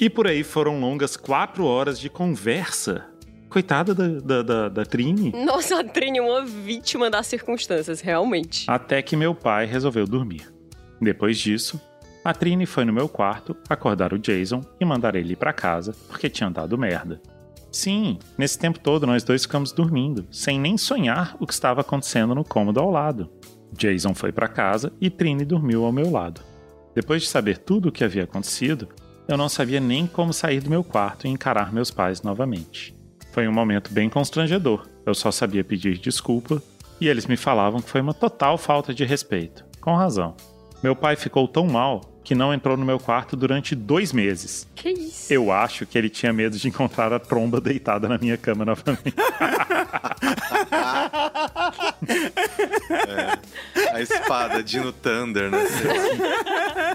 E por aí foram longas quatro horas de conversa. Coitada da, da, da, da Trini. Nossa, a Trini é uma vítima das circunstâncias, realmente. Até que meu pai resolveu dormir. Depois disso, a Trini foi no meu quarto acordar o Jason e mandar ele ir pra casa porque tinha dado merda. Sim, nesse tempo todo nós dois ficamos dormindo, sem nem sonhar o que estava acontecendo no cômodo ao lado. Jason foi pra casa e Trini dormiu ao meu lado. Depois de saber tudo o que havia acontecido, eu não sabia nem como sair do meu quarto e encarar meus pais novamente. Foi um momento bem constrangedor. Eu só sabia pedir desculpa e eles me falavam que foi uma total falta de respeito. Com razão. Meu pai ficou tão mal que não entrou no meu quarto durante dois meses. Que isso? Eu acho que ele tinha medo de encontrar a tromba deitada na minha cama novamente. A espada Dino Thunder, né?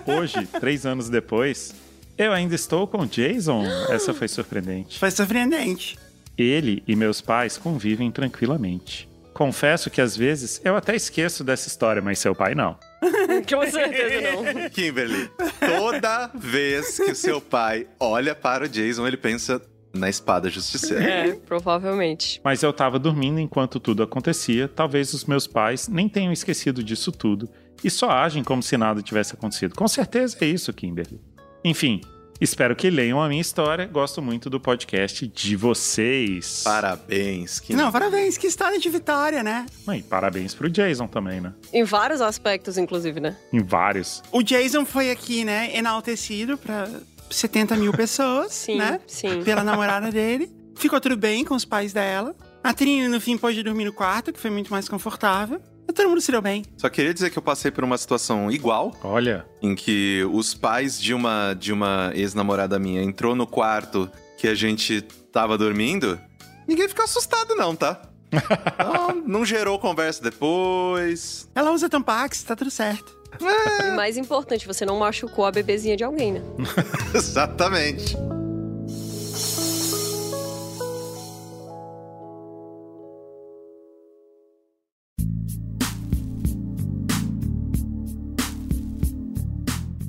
Hoje, três anos depois, eu ainda estou com o Jason. Essa foi surpreendente. Foi surpreendente. Ele e meus pais convivem tranquilamente. Confesso que às vezes eu até esqueço dessa história, mas seu pai não. Com certeza não. Kimberly, toda vez que o seu pai olha para o Jason, ele pensa na espada justiceira. É, provavelmente. Mas eu tava dormindo enquanto tudo acontecia. Talvez os meus pais nem tenham esquecido disso tudo e só agem como se nada tivesse acontecido. Com certeza é isso, Kimberly. Enfim, espero que leiam a minha história. Gosto muito do podcast de vocês. Parabéns, Kimberly. Não, parabéns, que história de vitória, né? E parabéns pro Jason também, né? Em vários aspectos, inclusive, né? Em vários. O Jason foi aqui, né, enaltecido pra 70 mil pessoas, Sim, né? sim. Pela namorada dele. Ficou tudo bem com os pais dela. A Trini, no fim, pôde dormir no quarto, que foi muito mais confortável. Todo mundo se deu bem. Só queria dizer que eu passei por uma situação igual, Olha, em que os pais de uma, de uma ex-namorada minha entrou no quarto que a gente tava dormindo. Ninguém ficou assustado, não, tá? Não, não gerou conversa depois. Ela usa Tampax, tá tudo certo. E mais importante, você não machucou a bebezinha de alguém, né? Exatamente.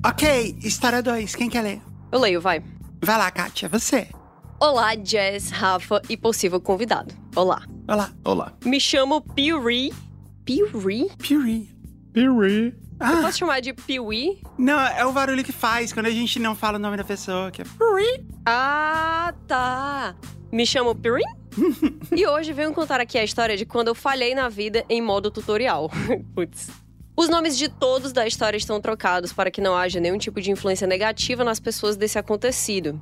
Ok, história 2, quem quer ler? Eu leio, vai. Vai lá, Kátia, você. Olá, Jess, Rafa e possível convidado. Olá. Olá. Olá. Me chamo Piuri. Piuri? Piri. Piri. Ah, Posso chamar de Piwi? não, é o barulho que faz quando a gente não fala o nome da pessoa, que é Piri. Ah, tá. Me chamo Pirin? e hoje venho contar aqui a história de quando eu falhei na vida em modo tutorial. Putz. Os nomes de todos da história estão trocados para que não haja nenhum tipo de influência negativa nas pessoas desse acontecido.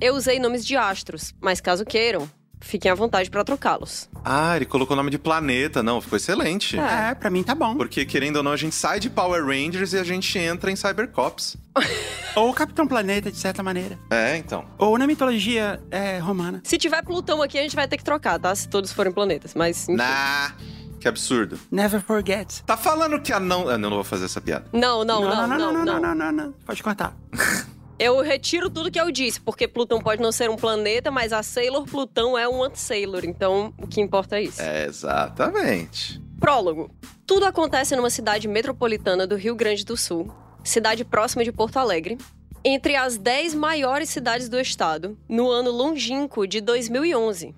Eu usei nomes de astros, mas caso queiram, fiquem à vontade para trocá-los. Ah, ele colocou o nome de planeta. Não, ficou excelente. É, pra mim tá bom. Porque, querendo ou não, a gente sai de Power Rangers e a gente entra em Cybercops. Ou Capitão Planeta, de certa maneira. É, então. Ou na mitologia é, romana. Se tiver Plutão aqui, a gente vai ter que trocar, tá? Se todos forem planetas, mas. enfim. Nah, que absurdo. Never forget. Tá falando que a não... Ah, não, não vou fazer essa piada. Não, não, não, não, não, não, não, não, não. Pode cortar. Eu retiro tudo que eu disse, porque Plutão pode não ser um planeta, mas a Sailor Plutão é um anti-Sailor, então o que importa é isso. É, exatamente. Prólogo. Tudo acontece numa cidade metropolitana do Rio Grande do Sul, cidade próxima de Porto Alegre, entre as 10 maiores cidades do estado, no ano longínquo de 2011,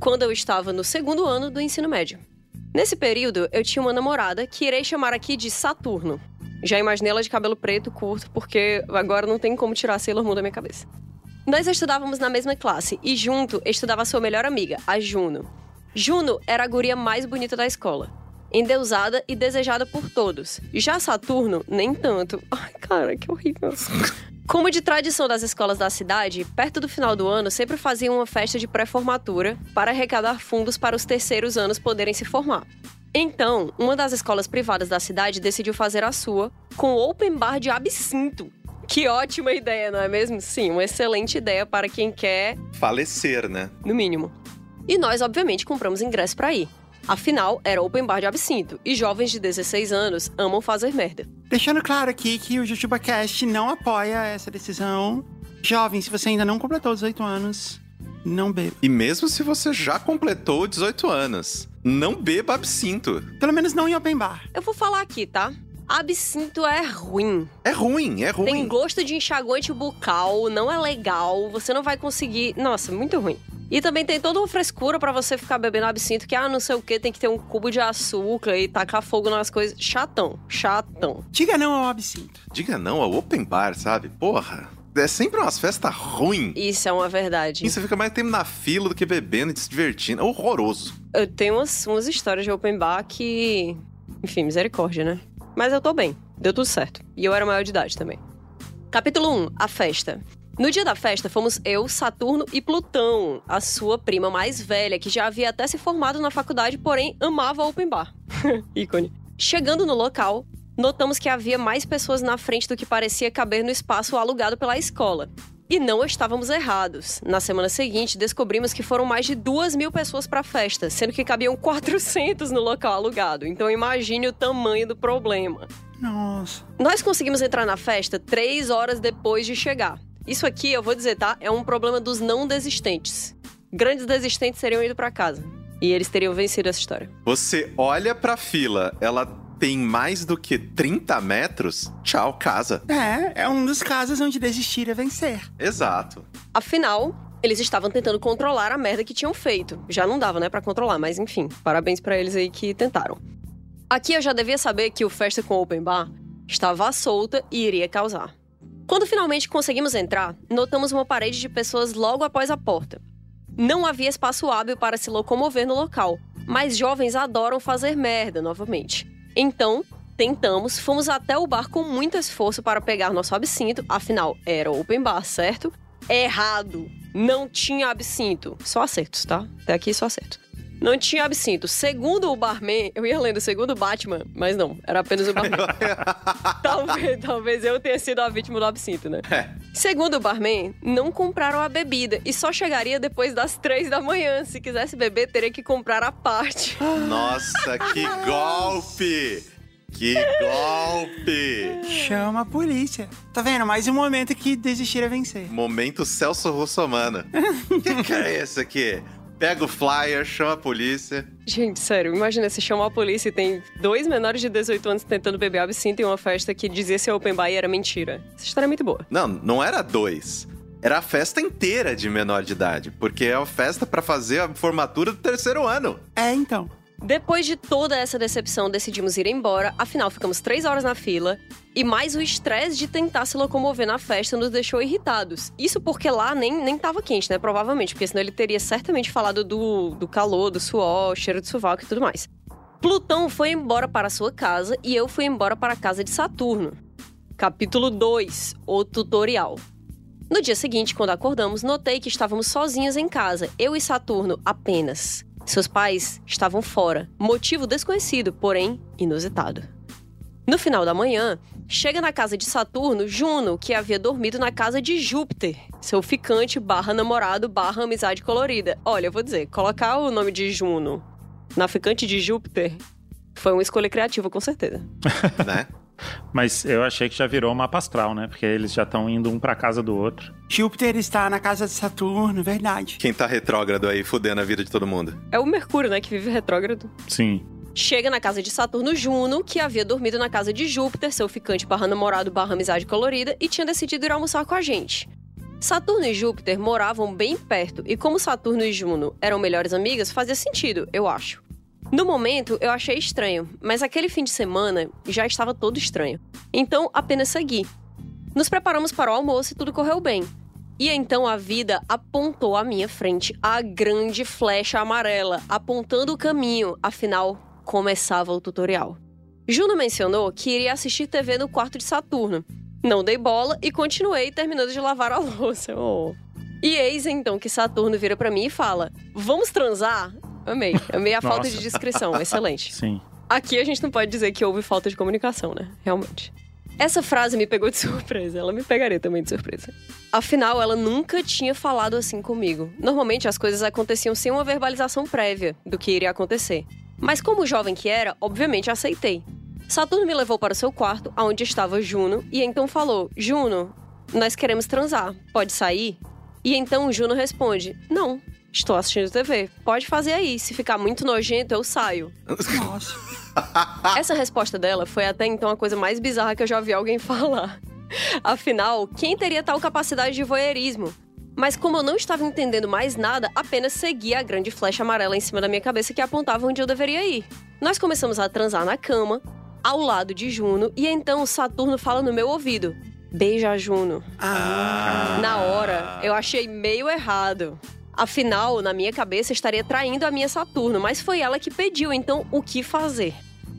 quando eu estava no segundo ano do ensino médio. Nesse período, eu tinha uma namorada que irei chamar aqui de Saturno. Já imaginei ela de cabelo preto curto, porque agora não tem como tirar Sailor Moon da minha cabeça. Nós estudávamos na mesma classe e junto estudava sua melhor amiga, a Juno. Juno era a guria mais bonita da escola, endeusada e desejada por todos. Já Saturno, nem tanto. Ai, cara, que horrível. Como de tradição das escolas da cidade, perto do final do ano sempre faziam uma festa de pré-formatura para arrecadar fundos para os terceiros anos poderem se formar. Então, uma das escolas privadas da cidade decidiu fazer a sua com open bar de absinto. Que ótima ideia, não é mesmo? Sim, uma excelente ideia para quem quer, Falecer, né? no mínimo. E nós, obviamente, compramos ingresso para ir. Afinal, era open bar de absinto e jovens de 16 anos amam fazer merda. Deixando claro aqui que o JujubaCast não apoia essa decisão. Jovem, se você ainda não completou 18 anos, não beba. E mesmo se você já completou 18 anos, não beba absinto. Pelo menos não em open bar. Eu vou falar aqui, tá? Absinto é ruim. É ruim, é ruim. Tem gosto de enxaguante bucal, não é legal, você não vai conseguir. Nossa, muito ruim. E também tem toda uma frescura pra você ficar bebendo absinto, que ah, não sei o que, tem que ter um cubo de açúcar e tacar fogo nas coisas. Chatão, chatão. Diga não ao absinto. Diga não ao open bar, sabe? Porra. É sempre umas festas ruins. Isso é uma verdade. E você fica mais tempo na fila do que bebendo e se divertindo. É horroroso. Eu tenho umas, umas histórias de open bar que. Enfim, misericórdia, né? Mas eu tô bem, deu tudo certo. E eu era maior de idade também. Capítulo 1 A Festa. No dia da festa, fomos eu, Saturno e Plutão, a sua prima mais velha, que já havia até se formado na faculdade, porém amava open bar. Ícone. Chegando no local, notamos que havia mais pessoas na frente do que parecia caber no espaço alugado pela escola. E não estávamos errados. Na semana seguinte, descobrimos que foram mais de duas mil pessoas para a festa, sendo que cabiam 400 no local alugado. Então imagine o tamanho do problema. Nossa. Nós conseguimos entrar na festa três horas depois de chegar. Isso aqui, eu vou dizer, tá? É um problema dos não desistentes. Grandes desistentes seriam ido para casa. E eles teriam vencido essa história. Você olha pra fila, ela tem mais do que 30 metros, tchau, casa. É, é um dos casos onde desistir é vencer. Exato. Afinal, eles estavam tentando controlar a merda que tinham feito. Já não dava, né, para controlar, mas enfim, parabéns para eles aí que tentaram. Aqui eu já devia saber que o festa com open bar estava à solta e iria causar. Quando finalmente conseguimos entrar, notamos uma parede de pessoas logo após a porta. Não havia espaço hábil para se locomover no local, mas jovens adoram fazer merda novamente. Então, tentamos, fomos até o bar com muito esforço para pegar nosso absinto, afinal, era open bar, certo? Errado! Não tinha absinto. Só acertos, tá? Até aqui só acerto. Não tinha absinto. Segundo o barman, eu ia lendo segundo o Batman, mas não, era apenas o barman. talvez, talvez eu tenha sido a vítima do absinto, né? É. Segundo o barman, não compraram a bebida e só chegaria depois das três da manhã. Se quisesse beber, teria que comprar a parte. Nossa, que golpe! Que golpe! Chama a polícia. Tá vendo? Mais um momento que desistir é vencer. Momento Celso Russomano. que que é esse aqui? Pega o flyer, chama a polícia. Gente, sério, imagina se chama a polícia e tem dois menores de 18 anos tentando beber absinto em uma festa que dizia ser open bar e era mentira. Essa história é muito boa. Não, não era dois. Era a festa inteira de menor de idade, porque é a festa pra fazer a formatura do terceiro ano. É, então. Depois de toda essa decepção, decidimos ir embora. Afinal, ficamos três horas na fila. E mais o estresse de tentar se locomover na festa nos deixou irritados. Isso porque lá nem, nem tava quente, né? Provavelmente, porque senão ele teria certamente falado do, do calor, do suor, cheiro de sovaco e tudo mais. Plutão foi embora para sua casa e eu fui embora para a casa de Saturno. Capítulo 2 O Tutorial. No dia seguinte, quando acordamos, notei que estávamos sozinhos em casa, eu e Saturno apenas. Seus pais estavam fora, motivo desconhecido, porém inusitado. No final da manhã, chega na casa de Saturno Juno, que havia dormido na casa de Júpiter, seu ficante barra namorado barra amizade colorida. Olha, eu vou dizer, colocar o nome de Juno na ficante de Júpiter foi uma escolha criativa, com certeza. né? Mas eu achei que já virou mapa astral, né? Porque eles já estão indo um pra casa do outro. Júpiter está na casa de Saturno, verdade. Quem tá retrógrado aí, fudendo a vida de todo mundo. É o Mercúrio, né, que vive retrógrado. Sim. Chega na casa de Saturno Juno, que havia dormido na casa de Júpiter, seu ficante barra namorado barra amizade colorida, e tinha decidido ir almoçar com a gente. Saturno e Júpiter moravam bem perto, e como Saturno e Juno eram melhores amigas, fazia sentido, eu acho. No momento, eu achei estranho, mas aquele fim de semana já estava todo estranho. Então, apenas segui. Nos preparamos para o almoço e tudo correu bem. E então a vida apontou à minha frente a grande flecha amarela, apontando o caminho, afinal, começava o tutorial. Juno mencionou que iria assistir TV no quarto de Saturno. Não dei bola e continuei terminando de lavar a louça. Oh. E eis então que Saturno vira para mim e fala: Vamos transar? Amei. Amei a falta de descrição. Excelente. Sim. Aqui a gente não pode dizer que houve falta de comunicação, né? Realmente. Essa frase me pegou de surpresa. Ela me pegaria também de surpresa. Afinal, ela nunca tinha falado assim comigo. Normalmente as coisas aconteciam sem uma verbalização prévia do que iria acontecer. Mas como jovem que era, obviamente aceitei. Saturno me levou para o seu quarto, onde estava Juno, e então falou: Juno, nós queremos transar. Pode sair? E então Juno responde: Não, estou assistindo TV. Pode fazer aí. Se ficar muito nojento, eu saio. Nossa. Essa resposta dela foi até então a coisa mais bizarra que eu já ouvi alguém falar. Afinal, quem teria tal capacidade de voyeurismo? Mas como eu não estava entendendo mais nada, apenas segui a grande flecha amarela em cima da minha cabeça que apontava onde eu deveria ir. Nós começamos a transar na cama, ao lado de Juno, e então Saturno fala no meu ouvido: Beija Juno. Ah. Na hora, eu achei meio errado. Afinal, na minha cabeça, estaria traindo a minha Saturno, mas foi ela que pediu, então o que fazer?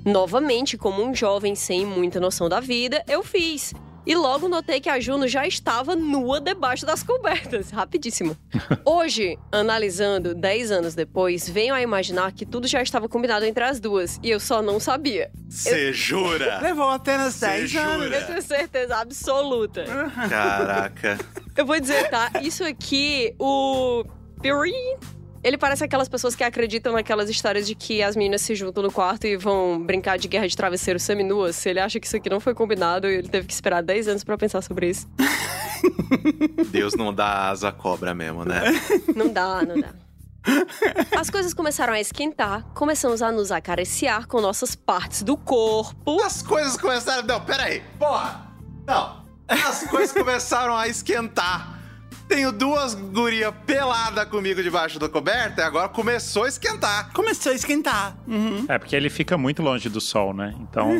Novamente, como um jovem sem muita noção da vida, eu fiz. E logo notei que a Juno já estava nua debaixo das cobertas. Rapidíssimo. Hoje, analisando 10 anos depois, venho a imaginar que tudo já estava combinado entre as duas. E eu só não sabia. Você jura? Levou apenas Cê 10 anos. Eu tenho certeza absoluta. Caraca. Eu vou dizer, tá? Isso aqui, o. Ele parece aquelas pessoas que acreditam naquelas histórias de que as meninas se juntam no quarto e vão brincar de guerra de travesseiro seminuas. Se ele acha que isso aqui não foi combinado, ele teve que esperar 10 anos pra pensar sobre isso. Deus não dá asa à cobra mesmo, né? Não dá, não dá. As coisas começaram a esquentar, começamos a nos acariciar com nossas partes do corpo. As coisas começaram. Não, peraí. Porra! Não. As coisas começaram a esquentar. Tenho duas gurias peladas comigo debaixo da coberta e agora começou a esquentar. Começou a esquentar. Uhum. É, porque ele fica muito longe do sol, né? Então,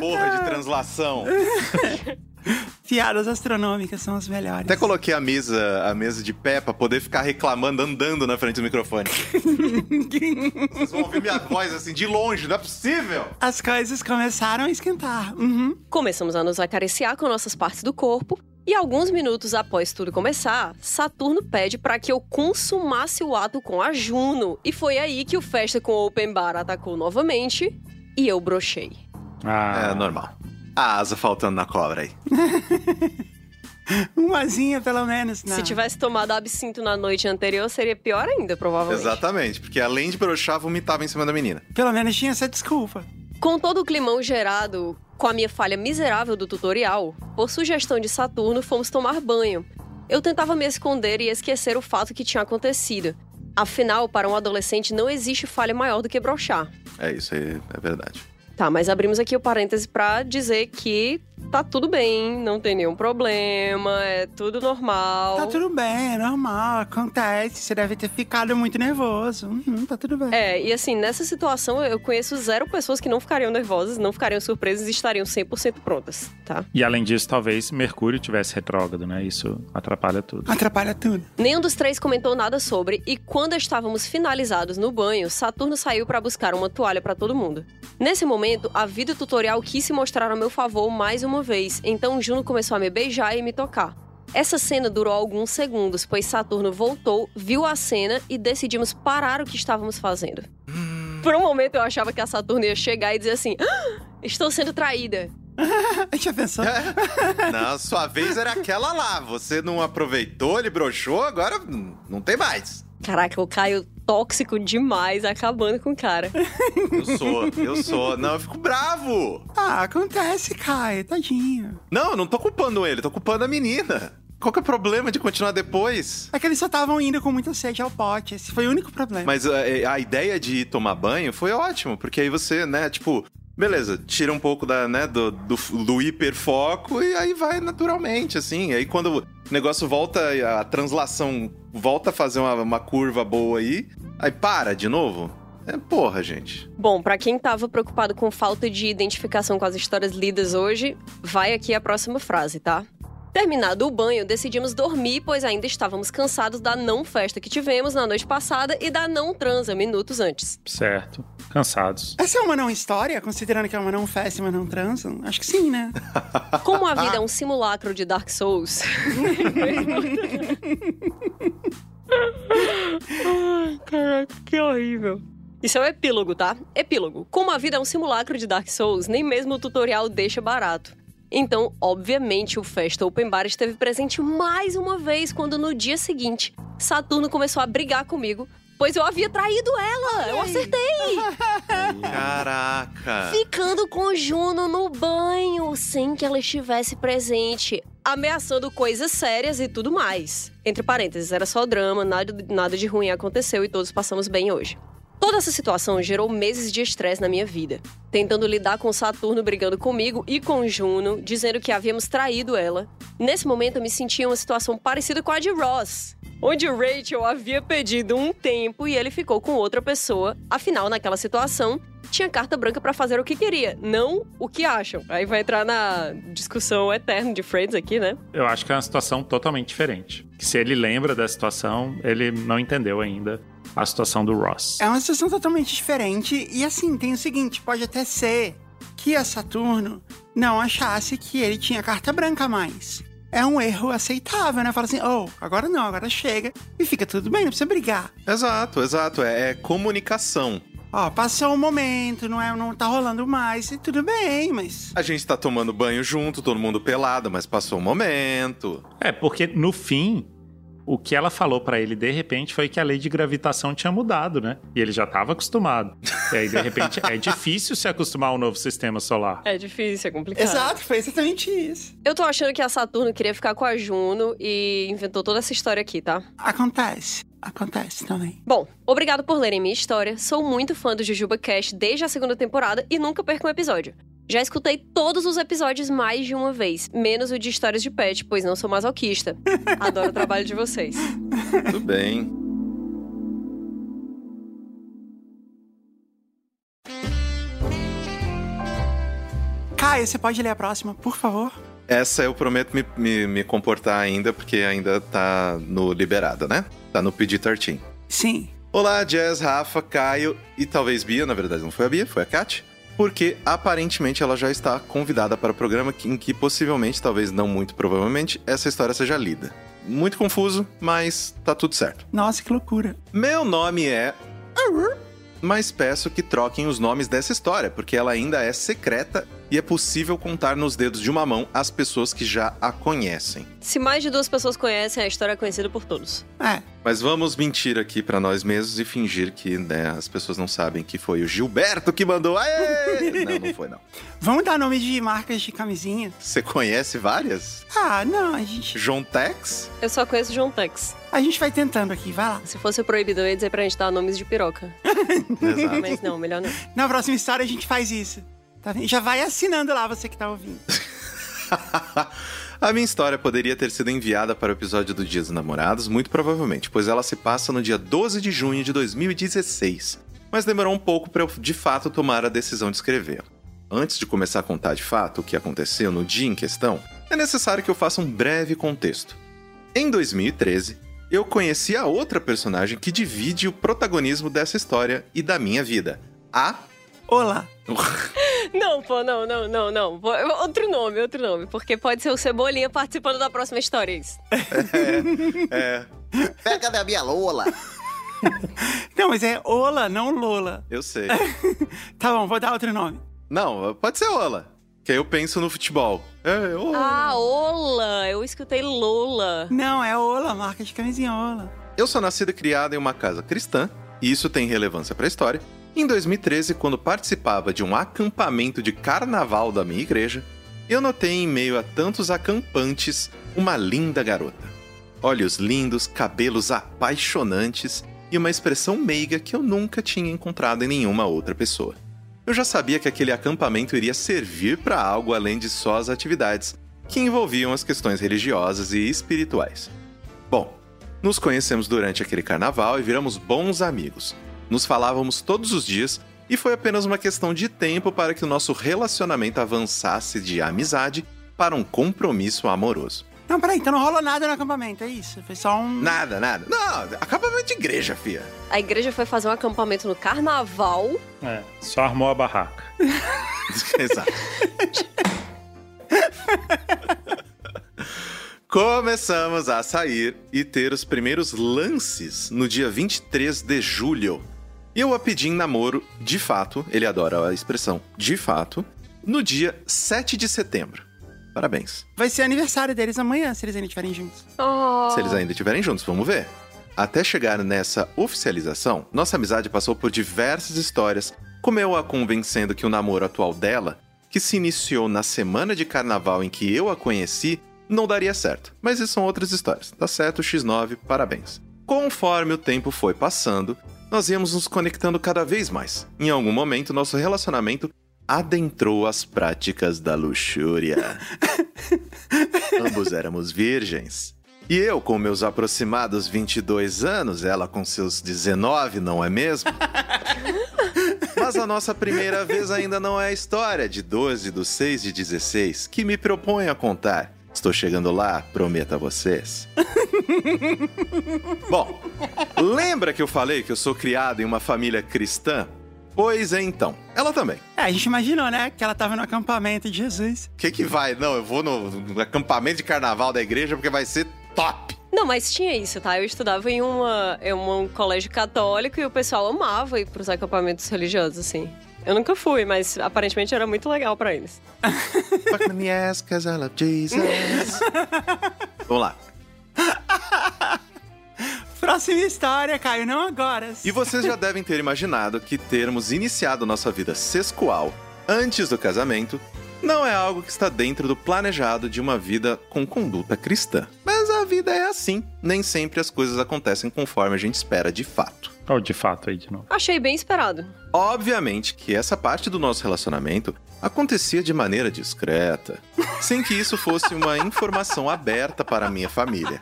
Porra de translação. Piadas astronômicas são as melhores. Até coloquei a mesa, a mesa de pé pra poder ficar reclamando andando na frente do microfone. Vocês vão ouvir minha voz assim de longe, não é possível. As coisas começaram a esquentar. Uhum. Começamos a nos acariciar com nossas partes do corpo. E alguns minutos após tudo começar, Saturno pede para que eu consumasse o ato com a Juno. E foi aí que o Festa com o Open Bar atacou novamente e eu brochei. ah, É normal. A asa faltando na cobra aí. Umazinha, pelo menos. Não. Se tivesse tomado absinto na noite anterior, seria pior ainda, provavelmente. Exatamente, porque além de broxar, vomitava em cima da menina. Pelo menos tinha essa desculpa. Com todo o climão gerado com a minha falha miserável do tutorial, por sugestão de Saturno, fomos tomar banho. Eu tentava me esconder e esquecer o fato que tinha acontecido. Afinal, para um adolescente não existe falha maior do que brochar. É isso aí, é verdade. Tá, mas abrimos aqui o parêntese pra dizer que tá tudo bem, não tem nenhum problema, é tudo normal. Tá tudo bem, é normal, acontece. Você deve ter ficado muito nervoso. Uhum, tá tudo bem. É, e assim, nessa situação eu conheço zero pessoas que não ficariam nervosas, não ficariam surpresas e estariam 100% prontas, tá? E além disso, talvez Mercúrio tivesse retrógrado, né? Isso atrapalha tudo. Atrapalha tudo. Nenhum dos três comentou nada sobre, e quando estávamos finalizados no banho, Saturno saiu para buscar uma toalha para todo mundo. Nesse momento, a vida tutorial quis se mostrar a meu favor mais uma vez, então Juno começou a me beijar e me tocar. Essa cena durou alguns segundos, pois Saturno voltou, viu a cena e decidimos parar o que estávamos fazendo. Por um momento eu achava que a Saturno ia chegar e dizer assim: "Ah, Estou sendo traída. Já pensou? Não, sua vez era aquela lá. Você não aproveitou, ele broxou, agora não tem mais. Caraca, o Caio tóxico demais, acabando com o cara. Eu sou, eu sou. Não, eu fico bravo. Ah, acontece, Caio, tadinho. Não, eu não tô culpando ele, tô culpando a menina. Qual que é o problema de continuar depois? É que eles só estavam indo com muita sede ao pote. Esse foi o único problema. Mas é, a, a ideia de ir tomar banho foi ótimo, porque aí você, né, tipo, beleza, tira um pouco da, né, do, do, do hiperfoco e aí vai naturalmente, assim. Aí quando o negócio volta, a translação volta a fazer uma, uma curva boa aí, aí para de novo. É porra, gente. Bom, pra quem tava preocupado com falta de identificação com as histórias lidas hoje, vai aqui a próxima frase, tá? Terminado o banho, decidimos dormir, pois ainda estávamos cansados da não festa que tivemos na noite passada e da não transa minutos antes. Certo. Cansados. Essa é uma não história, considerando que é uma não festa e uma não transa? Acho que sim, né? Como a vida é um simulacro de Dark Souls. Ai, caraca, que horrível. Isso é o epílogo, tá? Epílogo. Como a vida é um simulacro de Dark Souls, nem mesmo o tutorial deixa barato. Então, obviamente, o Festa Open Bar esteve presente mais uma vez quando no dia seguinte, Saturno começou a brigar comigo, pois eu havia traído ela. Eu acertei. Caraca. Ficando com Juno no banho, sem que ela estivesse presente, ameaçando coisas sérias e tudo mais. Entre parênteses, era só drama, nada, nada de ruim aconteceu e todos passamos bem hoje. Toda essa situação gerou meses de estresse na minha vida, tentando lidar com Saturno brigando comigo e com Juno, dizendo que havíamos traído ela. Nesse momento eu me sentia em uma situação parecida com a de Ross, onde Rachel havia pedido um tempo e ele ficou com outra pessoa. Afinal, naquela situação, tinha carta branca pra fazer o que queria, não o que acham. Aí vai entrar na discussão eterna de Friends aqui, né? Eu acho que é uma situação totalmente diferente. Se ele lembra da situação, ele não entendeu ainda a situação do Ross. É uma situação totalmente diferente. E assim, tem o seguinte: pode até ser que a Saturno não achasse que ele tinha carta branca mais. É um erro aceitável, né? Fala assim, oh, agora não, agora chega e fica tudo bem, não precisa brigar. Exato, exato. É, é comunicação. Ó, passou um momento, não é, não tá rolando mais, e tudo bem, mas. A gente tá tomando banho junto, todo mundo pelado, mas passou um momento. É, porque no fim, o que ela falou pra ele de repente foi que a lei de gravitação tinha mudado, né? E ele já tava acostumado. E aí, de repente, é difícil se acostumar ao novo sistema solar. É difícil, é complicado. Exato, foi exatamente isso. Eu tô achando que a Saturno queria ficar com a Juno e inventou toda essa história aqui, tá? Acontece. Acontece também. Bom, obrigado por lerem minha história. Sou muito fã do Jujuba Cast desde a segunda temporada e nunca perco um episódio. Já escutei todos os episódios mais de uma vez, menos o de histórias de pet, pois não sou masoquista. Adoro o trabalho de vocês. Tudo bem. Caio, você pode ler a próxima, por favor? Essa eu prometo me, me, me comportar ainda, porque ainda tá no liberado, né? Tá no PG-13. Sim. Olá, Jazz, Rafa, Caio e talvez Bia. Na verdade, não foi a Bia, foi a Kat. Porque aparentemente ela já está convidada para o programa em que possivelmente, talvez não muito provavelmente, essa história seja lida. Muito confuso, mas tá tudo certo. Nossa, que loucura. Meu nome é. Mas peço que troquem os nomes dessa história, porque ela ainda é secreta e é possível contar nos dedos de uma mão as pessoas que já a conhecem. Se mais de duas pessoas conhecem, a história é conhecida por todos. É. Mas vamos mentir aqui pra nós mesmos e fingir que né, as pessoas não sabem que foi o Gilberto que mandou. Aê! não, não foi não. Vamos dar nome de marcas de camisinha? Você conhece várias? Ah, não, a gente. John Tex? Eu só conheço John Tex. A gente vai tentando aqui, vai lá. Se fosse proibido, eu ia dizer pra gente dar nomes de piroca. Exato. Mas não, melhor não. Na próxima história a gente faz isso. Tá vendo? Já vai assinando lá você que tá ouvindo. A minha história poderia ter sido enviada para o episódio do Dia dos Namorados, muito provavelmente, pois ela se passa no dia 12 de junho de 2016. Mas demorou um pouco para eu de fato tomar a decisão de escrever. Antes de começar a contar de fato o que aconteceu no dia em questão, é necessário que eu faça um breve contexto. Em 2013, eu conheci a outra personagem que divide o protagonismo dessa história e da minha vida, a Olá. Não, pô, não, não, não, não. Pô, Outro nome, outro nome. Porque pode ser o Cebolinha participando da próxima história, isso. É, Pega da minha Lola. Não, mas é Ola, não Lola. eu sei. Tá bom, vou dar outro nome. Não, pode ser Ola. Que aí eu penso no futebol. É, Ola. Ah, Ola! Eu escutei Lola. Não, é Ola, marca de camisinha Ola. Eu sou nascido e criado em uma casa cristã, e isso tem relevância para a história. Em 2013, quando participava de um acampamento de carnaval da minha igreja, eu notei em meio a tantos acampantes uma linda garota. Olhos lindos, cabelos apaixonantes e uma expressão meiga que eu nunca tinha encontrado em nenhuma outra pessoa. Eu já sabia que aquele acampamento iria servir para algo além de só as atividades, que envolviam as questões religiosas e espirituais. Bom, nos conhecemos durante aquele carnaval e viramos bons amigos. Nos falávamos todos os dias e foi apenas uma questão de tempo para que o nosso relacionamento avançasse de amizade para um compromisso amoroso. Não, peraí, então não rolou nada no acampamento, é isso? Foi só um. Nada, nada. Não, acampamento de igreja, fia. A igreja foi fazer um acampamento no carnaval. É, só armou a barraca. Exato. Começamos a sair e ter os primeiros lances no dia 23 de julho. E eu a pedi em namoro, de fato, ele adora a expressão de fato, no dia 7 de setembro. Parabéns. Vai ser aniversário deles amanhã, se eles ainda estiverem juntos. Oh. Se eles ainda estiverem juntos, vamos ver. Até chegar nessa oficialização, nossa amizade passou por diversas histórias, como eu a convencendo que o namoro atual dela, que se iniciou na semana de carnaval em que eu a conheci, não daria certo. Mas isso são outras histórias. Tá certo, X9, parabéns. Conforme o tempo foi passando, nós íamos nos conectando cada vez mais. Em algum momento, nosso relacionamento adentrou as práticas da luxúria. Ambos éramos virgens. E eu, com meus aproximados 22 anos, ela com seus 19, não é mesmo? Mas a nossa primeira vez ainda não é a história de 12 dos 6 de 16 que me proponho a contar. Estou chegando lá, prometo a vocês. Bom, lembra que eu falei que eu sou criado em uma família cristã? Pois é, então. Ela também. É, a gente imaginou, né? Que ela tava no acampamento de Jesus. O que que vai? Não, eu vou no, no acampamento de carnaval da igreja porque vai ser top. Não, mas tinha isso, tá? Eu estudava em, uma, em um colégio católico e o pessoal amava ir pros acampamentos religiosos, assim. Eu nunca fui, mas aparentemente era muito legal pra eles. Fuck me ass, cause I love Jesus. Vamos lá. Próxima história, Caio, não agora. E vocês já devem ter imaginado que termos iniciado nossa vida sexual antes do casamento não é algo que está dentro do planejado de uma vida com conduta cristã. Mas a vida é assim. Nem sempre as coisas acontecem conforme a gente espera de fato. De fato aí de novo. Achei bem esperado. Obviamente que essa parte do nosso relacionamento acontecia de maneira discreta, sem que isso fosse uma informação aberta para a minha família.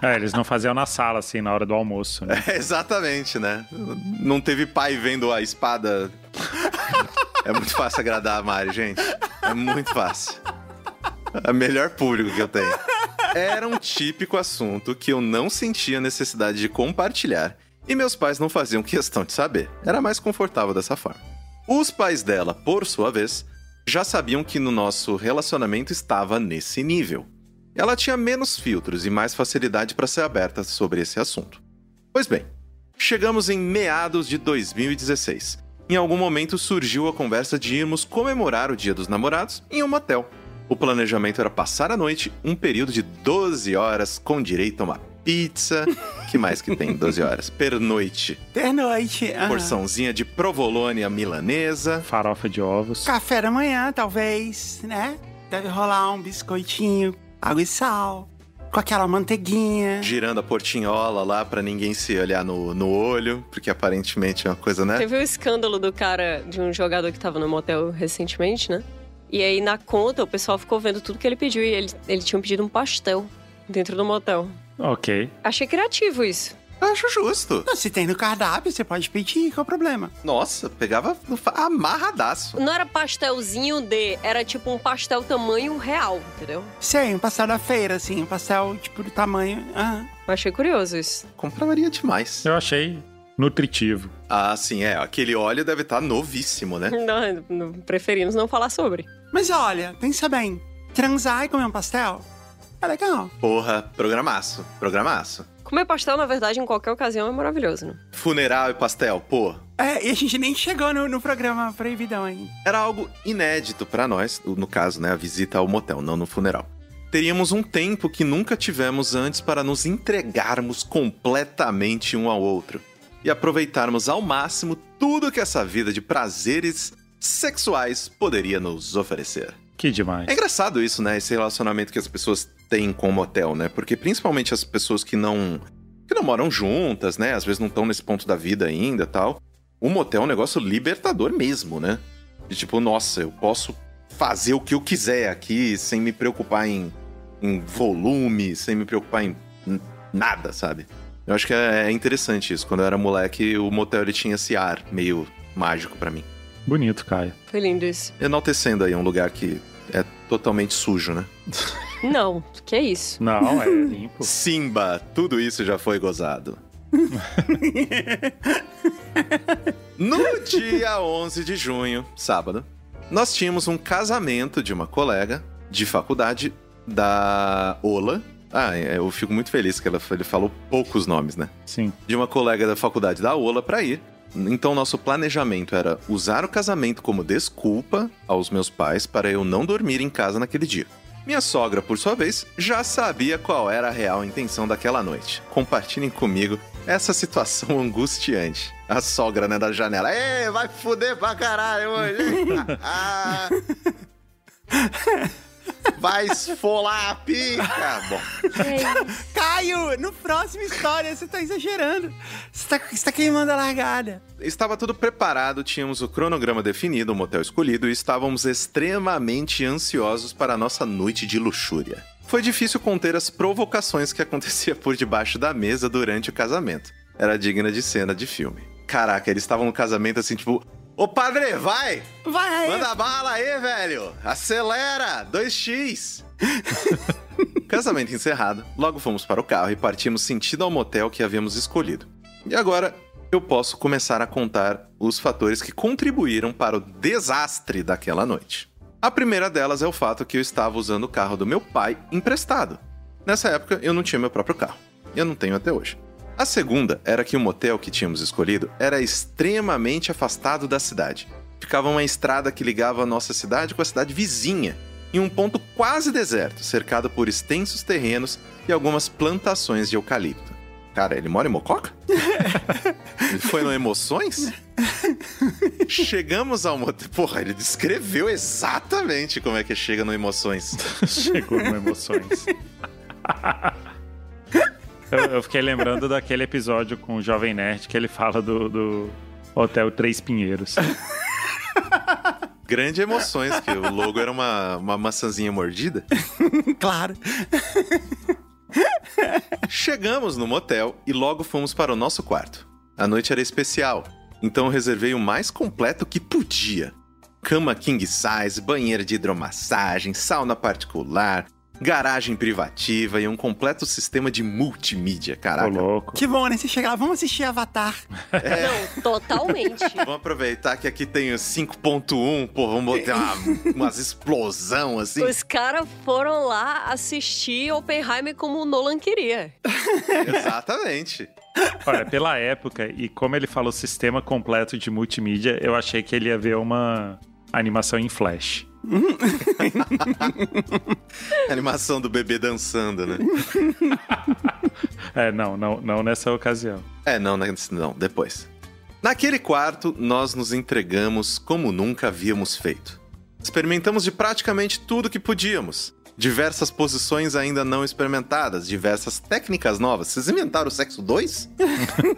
É, eles não faziam na sala, assim, na hora do almoço, né? É, exatamente, né? Não teve pai vendo a espada. É muito fácil agradar a Mari, gente. É muito fácil. É o melhor público que eu tenho. Era um típico assunto que eu não sentia necessidade de compartilhar e meus pais não faziam questão de saber. Era mais confortável dessa forma. Os pais dela, por sua vez, já sabiam que no nosso relacionamento estava nesse nível. Ela tinha menos filtros e mais facilidade para ser aberta sobre esse assunto. Pois bem, chegamos em meados de 2016. Em algum momento surgiu a conversa de irmos comemorar o Dia dos Namorados em um motel. O planejamento era passar a noite, um período de 12 horas com direito a uma pizza. que mais que tem 12 horas? Pernoite. Pernoite. aham. Porçãozinha de provolone à milanesa. Farofa de ovos. Café da manhã, talvez, né? Deve rolar um biscoitinho, água e sal, com aquela manteiguinha. Girando a portinhola lá pra ninguém se olhar no, no olho, porque aparentemente é uma coisa, né? Teve o escândalo do cara, de um jogador que tava no motel recentemente, né? E aí na conta o pessoal ficou vendo tudo que ele pediu e ele, ele tinha pedido um pastel dentro do motel. Ok. Achei criativo isso. Acho justo. Não, se tem no cardápio, você pode pedir, qual é o problema? Nossa, pegava no fa- amarradaço. Não era pastelzinho de, era tipo um pastel tamanho real, entendeu? Sei, um pastel da feira, assim, um pastel, tipo, do tamanho. Eu achei curioso isso. Compraria demais. Eu achei nutritivo. Ah, sim, é. Aquele óleo deve estar novíssimo, né? Não, não- preferimos não falar sobre. Mas olha, pensa bem, transar e comer um pastel é legal. Porra, programaço. Programaço. Comer pastel, na verdade, em qualquer ocasião é maravilhoso, né? Funeral e pastel, pô. É, e a gente nem chegou no, no programa Proibidão ainda. Era algo inédito pra nós, no caso, né, a visita ao motel, não no funeral. Teríamos um tempo que nunca tivemos antes para nos entregarmos completamente um ao outro e aproveitarmos ao máximo tudo que essa vida de prazeres sexuais poderia nos oferecer. Que demais. É engraçado isso, né? Esse relacionamento que as pessoas têm com o motel, né? Porque principalmente as pessoas que não que não moram juntas, né? Às vezes não estão nesse ponto da vida ainda, tal. O motel é um negócio libertador mesmo, né? De tipo, nossa, eu posso fazer o que eu quiser aqui sem me preocupar em, em volume, sem me preocupar em nada, sabe? Eu acho que é é interessante isso. Quando eu era moleque, o motel ele tinha esse ar meio mágico pra mim. Bonito, Caio. Foi lindo isso. Enaltecendo aí um lugar que é totalmente sujo, né? Não, que é isso. Não, é limpo. Simba, tudo isso já foi gozado. no dia 11 de junho, sábado, nós tínhamos um casamento de uma colega de faculdade da Ola. Ah, é, eu fico muito feliz que ela, ele falou poucos nomes, né? Sim. de uma colega da faculdade da Ola para ir. Então, nosso planejamento era usar o casamento como desculpa aos meus pais para eu não dormir em casa naquele dia. Minha sogra, por sua vez, já sabia qual era a real intenção daquela noite. Compartilhem comigo essa situação angustiante. A sogra, né, da janela. Ei, vai fuder pra caralho hoje. Ah. Vai esfolar a pica. Bom, Caio, no próximo história, você tá exagerando. Você tá, você tá queimando a largada. Estava tudo preparado, tínhamos o cronograma definido, o motel escolhido e estávamos extremamente ansiosos para a nossa noite de luxúria. Foi difícil conter as provocações que acontecia por debaixo da mesa durante o casamento. Era digna de cena de filme. Caraca, eles estavam no casamento assim, tipo, Ô padre, vai! Vai aí. Manda bala aí, velho! Acelera! 2x! Casamento encerrado, logo fomos para o carro e partimos sentido ao motel que havíamos escolhido. E agora eu posso começar a contar os fatores que contribuíram para o desastre daquela noite. A primeira delas é o fato que eu estava usando o carro do meu pai emprestado. Nessa época eu não tinha meu próprio carro. Eu não tenho até hoje. A segunda era que o motel que tínhamos escolhido era extremamente afastado da cidade. Ficava uma estrada que ligava a nossa cidade com a cidade vizinha, em um ponto quase deserto, cercado por extensos terrenos e algumas plantações de eucalipto. Cara, ele mora em Mococa? ele foi no Emoções? Chegamos ao motel. Porra, ele descreveu exatamente como é que chega no Emoções. Chegou no Emoções. eu, eu fiquei lembrando daquele episódio com o Jovem Nerd que ele fala do, do Hotel Três Pinheiros. Grande Emoções, que o logo era uma, uma maçãzinha mordida. Claro. Chegamos no motel e logo fomos para o nosso quarto. A noite era especial, então eu reservei o mais completo que podia. Cama king size, banheira de hidromassagem, sauna particular, garagem privativa e um completo sistema de multimídia, caraca. louco. Que bom, né? Você chega lá, vamos assistir Avatar. Não, totalmente. Vamos aproveitar que aqui tem o 5.1, pô, vamos botar uma, umas explosão assim. Os caras foram lá assistir Oppenheimer como o Nolan queria. Exatamente. Olha, pela época e como ele falou sistema completo de multimídia, eu achei que ele ia ver uma animação em flash. A animação do bebê dançando, né? É, não, não, não nessa ocasião. É, não, né, não, depois. Naquele quarto, nós nos entregamos como nunca havíamos feito. Experimentamos de praticamente tudo que podíamos. Diversas posições ainda não experimentadas, diversas técnicas novas. Vocês inventaram o sexo 2?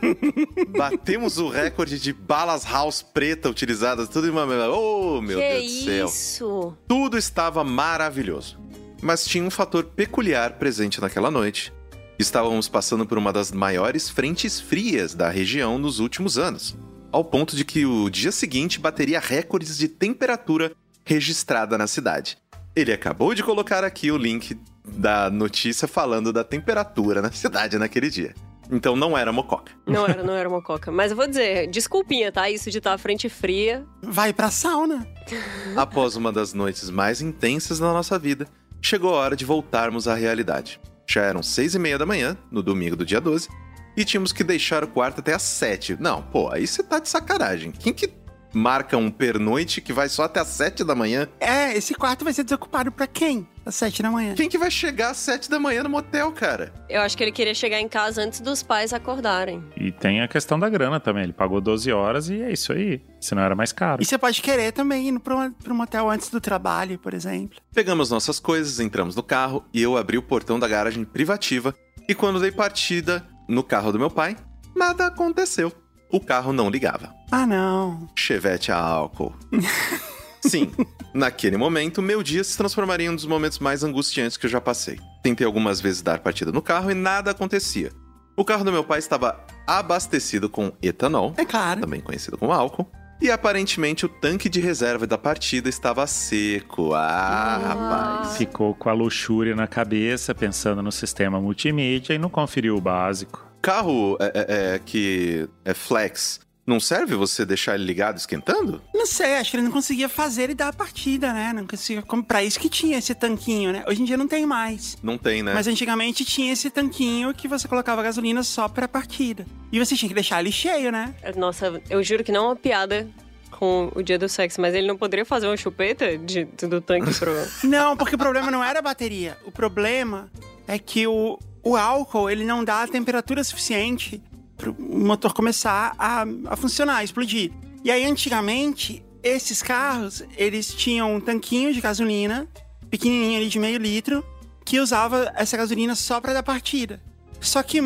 Batemos o recorde de balas house preta utilizadas, tudo em uma. Oh, meu que Deus do céu. isso? Tudo estava maravilhoso. Mas tinha um fator peculiar presente naquela noite. Estávamos passando por uma das maiores frentes frias da região nos últimos anos, ao ponto de que o dia seguinte bateria recordes de temperatura registrada na cidade. Ele acabou de colocar aqui o link da notícia falando da temperatura na cidade naquele dia. Então não era mococa. Não era, não era uma coca. Mas eu vou dizer, desculpinha, tá? Isso de estar à frente fria. Vai pra sauna. Após uma das noites mais intensas da nossa vida, chegou a hora de voltarmos à realidade. Já eram seis e meia da manhã, no domingo do dia 12, e tínhamos que deixar o quarto até às sete. Não, pô, aí você tá de sacanagem. Quem que marca um pernoite que vai só até às sete da manhã? É, esse quarto vai ser desocupado pra quem? Às sete da manhã. Quem que vai chegar às sete da manhã no motel, cara? Eu acho que ele queria chegar em casa antes dos pais acordarem. E tem a questão da grana também. Ele pagou 12 horas e é isso aí. Senão era mais caro. E você pode querer também ir pro, pro motel antes do trabalho, por exemplo. Pegamos nossas coisas, entramos no carro e eu abri o portão da garagem privativa. E quando dei partida no carro do meu pai, nada aconteceu. O carro não ligava. Ah, não. Chevette a álcool. Sim, naquele momento, meu dia se transformaria em um dos momentos mais angustiantes que eu já passei. Tentei algumas vezes dar partida no carro e nada acontecia. O carro do meu pai estava abastecido com etanol, É claro. também conhecido como álcool, e aparentemente o tanque de reserva da partida estava seco. Ah, rapaz. Ficou com a luxúria na cabeça, pensando no sistema multimídia e não conferiu o básico. Carro é, é- é que é flex, não serve você deixar ele ligado esquentando? Não sei, acho que ele não conseguia fazer e dar a partida, né? Não conseguia. Como pra isso que tinha esse tanquinho, né? Hoje em dia não tem mais. Não tem, né? Mas antigamente tinha esse tanquinho que você colocava gasolina só pra partida. E você tinha que deixar ele cheio, né? Nossa, eu juro que não é uma piada com o dia do sexo, mas ele não poderia fazer uma chupeta de, do tanque pro. Não, porque o problema não era a bateria. O problema é que o, o álcool, ele não dá a temperatura suficiente pro motor começar a, a funcionar, a explodir. E aí, antigamente, esses carros, eles tinham um tanquinho de gasolina, pequenininho ali de meio litro, que usava essa gasolina só para dar partida. Só que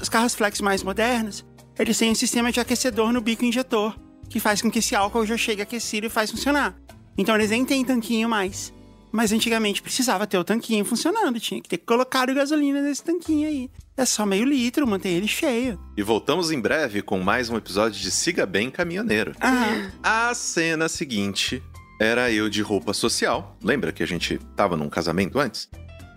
os carros flex mais modernos, eles têm um sistema de aquecedor no bico injetor, que faz com que esse álcool já chegue aquecido e faz funcionar. Então eles nem têm tanquinho mais. Mas antigamente precisava ter o tanquinho funcionando, tinha que ter colocado gasolina nesse tanquinho aí. É só meio litro, mantém ele cheio. E voltamos em breve com mais um episódio de Siga Bem Caminhoneiro. Ah, A cena seguinte era eu de roupa social. Lembra que a gente tava num casamento antes?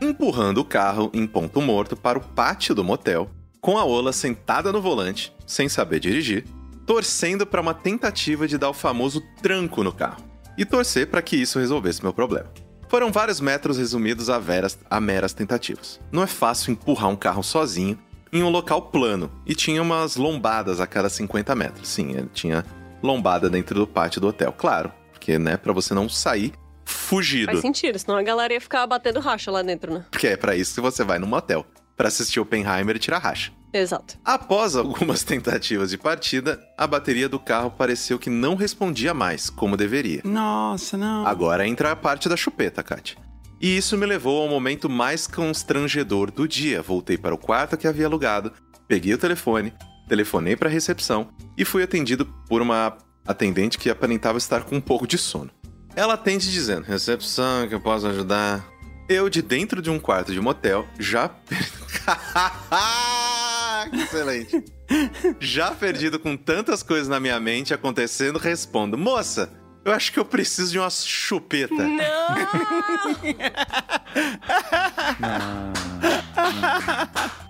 Empurrando o carro em ponto morto para o pátio do motel, com a Ola sentada no volante, sem saber dirigir, torcendo para uma tentativa de dar o famoso tranco no carro e torcer para que isso resolvesse meu problema. Foram vários metros resumidos a, veras, a meras tentativas. Não é fácil empurrar um carro sozinho em um local plano e tinha umas lombadas a cada 50 metros. Sim, ele tinha lombada dentro do pátio do hotel, claro, porque né, para você não sair fugido. Faz sentido, senão a galera ia ficar batendo racha lá dentro, né? Porque é para isso que você vai no motel, para assistir Oppenheimer e tirar racha. Exato. Após algumas tentativas de partida, a bateria do carro pareceu que não respondia mais como deveria. nossa, não. Agora entra a parte da chupeta, Kátia. E isso me levou ao momento mais constrangedor do dia. Voltei para o quarto que havia alugado, peguei o telefone, telefonei para a recepção e fui atendido por uma atendente que aparentava estar com um pouco de sono. Ela atende dizendo: Recepção, que eu posso ajudar? Eu, de dentro de um quarto de motel, já. Excelente. Já perdido com tantas coisas na minha mente acontecendo, respondo: Moça, eu acho que eu preciso de uma chupeta.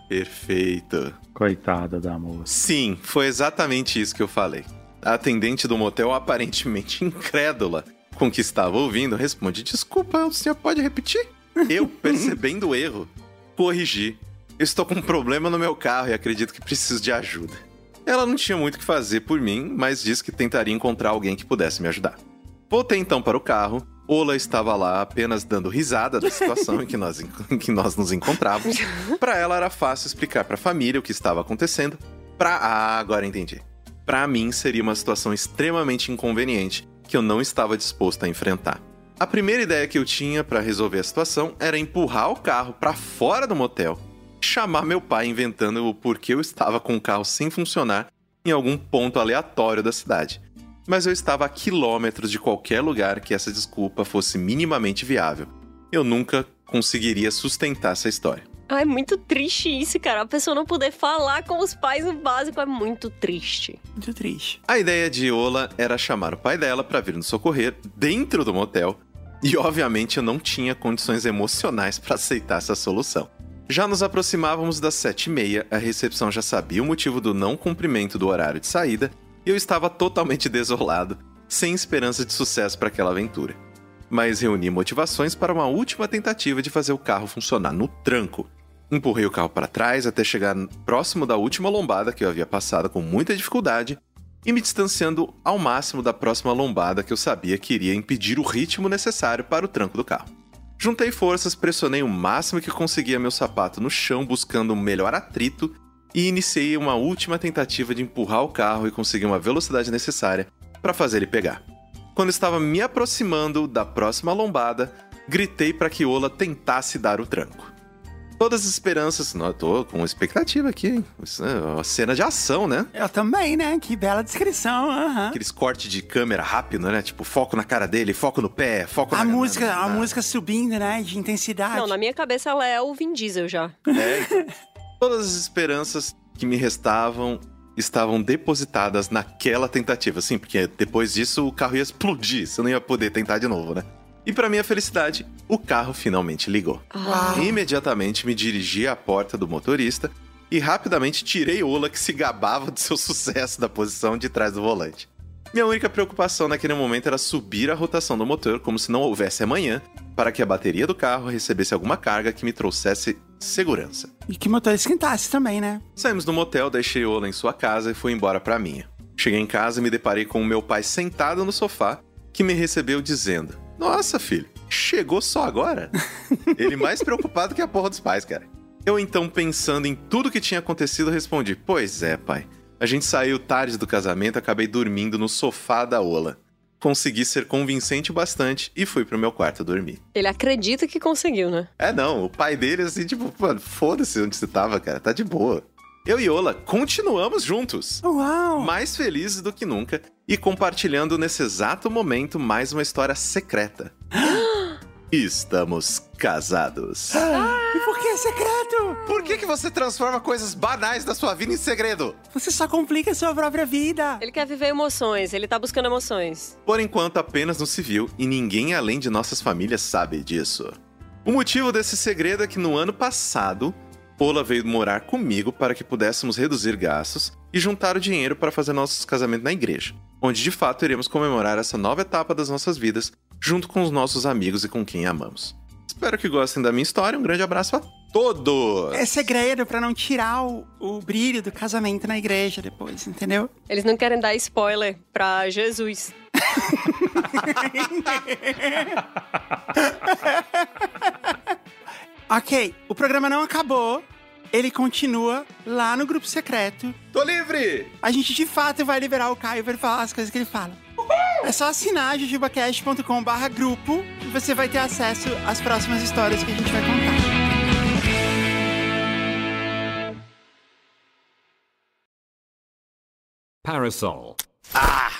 Perfeito. Coitada da moça. Sim, foi exatamente isso que eu falei. A atendente do motel, aparentemente incrédula com o que estava ouvindo, responde: Desculpa, o senhor pode repetir? Eu, percebendo o erro, corrigi. Estou com um problema no meu carro e acredito que preciso de ajuda. Ela não tinha muito o que fazer por mim, mas disse que tentaria encontrar alguém que pudesse me ajudar. Voltei então para o carro. Ola estava lá apenas dando risada da situação em que nós, em que nós nos encontrávamos. Para ela era fácil explicar para a família o que estava acontecendo. Pra ah, agora entendi. Para mim seria uma situação extremamente inconveniente que eu não estava disposto a enfrentar. A primeira ideia que eu tinha para resolver a situação era empurrar o carro para fora do motel, chamar meu pai inventando o porquê eu estava com o carro sem funcionar em algum ponto aleatório da cidade. Mas eu estava a quilômetros de qualquer lugar que essa desculpa fosse minimamente viável. Eu nunca conseguiria sustentar essa história. Ah, é muito triste isso, cara. A pessoa não poder falar com os pais no básico é muito triste. Muito triste. A ideia de Ola era chamar o pai dela para vir nos socorrer dentro do motel, e obviamente eu não tinha condições emocionais para aceitar essa solução. Já nos aproximávamos das sete e meia, a recepção já sabia o motivo do não cumprimento do horário de saída, e eu estava totalmente desolado, sem esperança de sucesso para aquela aventura. Mas reuni motivações para uma última tentativa de fazer o carro funcionar no tranco. Empurrei o carro para trás até chegar próximo da última lombada que eu havia passado com muita dificuldade e me distanciando ao máximo da próxima lombada que eu sabia que iria impedir o ritmo necessário para o tranco do carro. Juntei forças, pressionei o máximo que conseguia meu sapato no chão buscando um melhor atrito e iniciei uma última tentativa de empurrar o carro e conseguir uma velocidade necessária para fazer ele pegar. Quando estava me aproximando da próxima lombada, gritei para que Ola tentasse dar o tranco. Todas as esperanças. Não, eu tô com expectativa aqui, hein? Isso é uma cena de ação, né? Eu também, né? Que bela descrição. aham. Aqueles cortes de câmera rápido, né? Tipo, foco na cara dele, foco no pé, foco A na música, na- a na- música subindo, né? De intensidade. Não, na minha cabeça ela é o Vin Diesel já. É, então. Todas as esperanças que me restavam estavam depositadas naquela tentativa. Sim, porque depois disso o carro ia explodir, você não ia poder tentar de novo, né? E para minha felicidade, o carro finalmente ligou. Uau. Imediatamente me dirigi à porta do motorista e rapidamente tirei Ola que se gabava do seu sucesso da posição de trás do volante. Minha única preocupação naquele momento era subir a rotação do motor como se não houvesse amanhã, para que a bateria do carro recebesse alguma carga que me trouxesse segurança. E que o motor esquentasse também, né? Saímos do motel, deixei Ola em sua casa e fui embora pra minha. Cheguei em casa e me deparei com o meu pai sentado no sofá, que me recebeu dizendo: Nossa, filho, chegou só agora? Ele mais preocupado que a porra dos pais, cara. Eu então, pensando em tudo que tinha acontecido, respondi: Pois é, pai. A gente saiu tarde do casamento acabei dormindo no sofá da Ola. Consegui ser convincente bastante e fui pro meu quarto dormir. Ele acredita que conseguiu, né? É, não, o pai dele, assim, tipo, mano, foda-se onde você tava, cara, tá de boa. Eu e Ola continuamos juntos, Uau! mais felizes do que nunca e compartilhando nesse exato momento mais uma história secreta. Estamos casados. E por que é secreto? Por que, que você transforma coisas banais da sua vida em segredo? Você só complica a sua própria vida. Ele quer viver emoções, ele tá buscando emoções. Por enquanto, apenas no civil e ninguém além de nossas famílias sabe disso. O motivo desse segredo é que no ano passado, Pola veio morar comigo para que pudéssemos reduzir gastos e juntar o dinheiro para fazer nosso casamento na igreja, onde de fato iremos comemorar essa nova etapa das nossas vidas junto com os nossos amigos e com quem amamos. Espero que gostem da minha história. Um grande abraço a todos! É segredo pra não tirar o, o brilho do casamento na igreja depois, entendeu? Eles não querem dar spoiler pra Jesus. Ok, o programa não acabou. Ele continua lá no grupo secreto. Tô livre! A gente de fato vai liberar o Caio pra ele falar as coisas que ele fala. É só assinar jujubacast.com barra grupo e você vai ter acesso às próximas histórias que a gente vai contar. Parasol. Ah!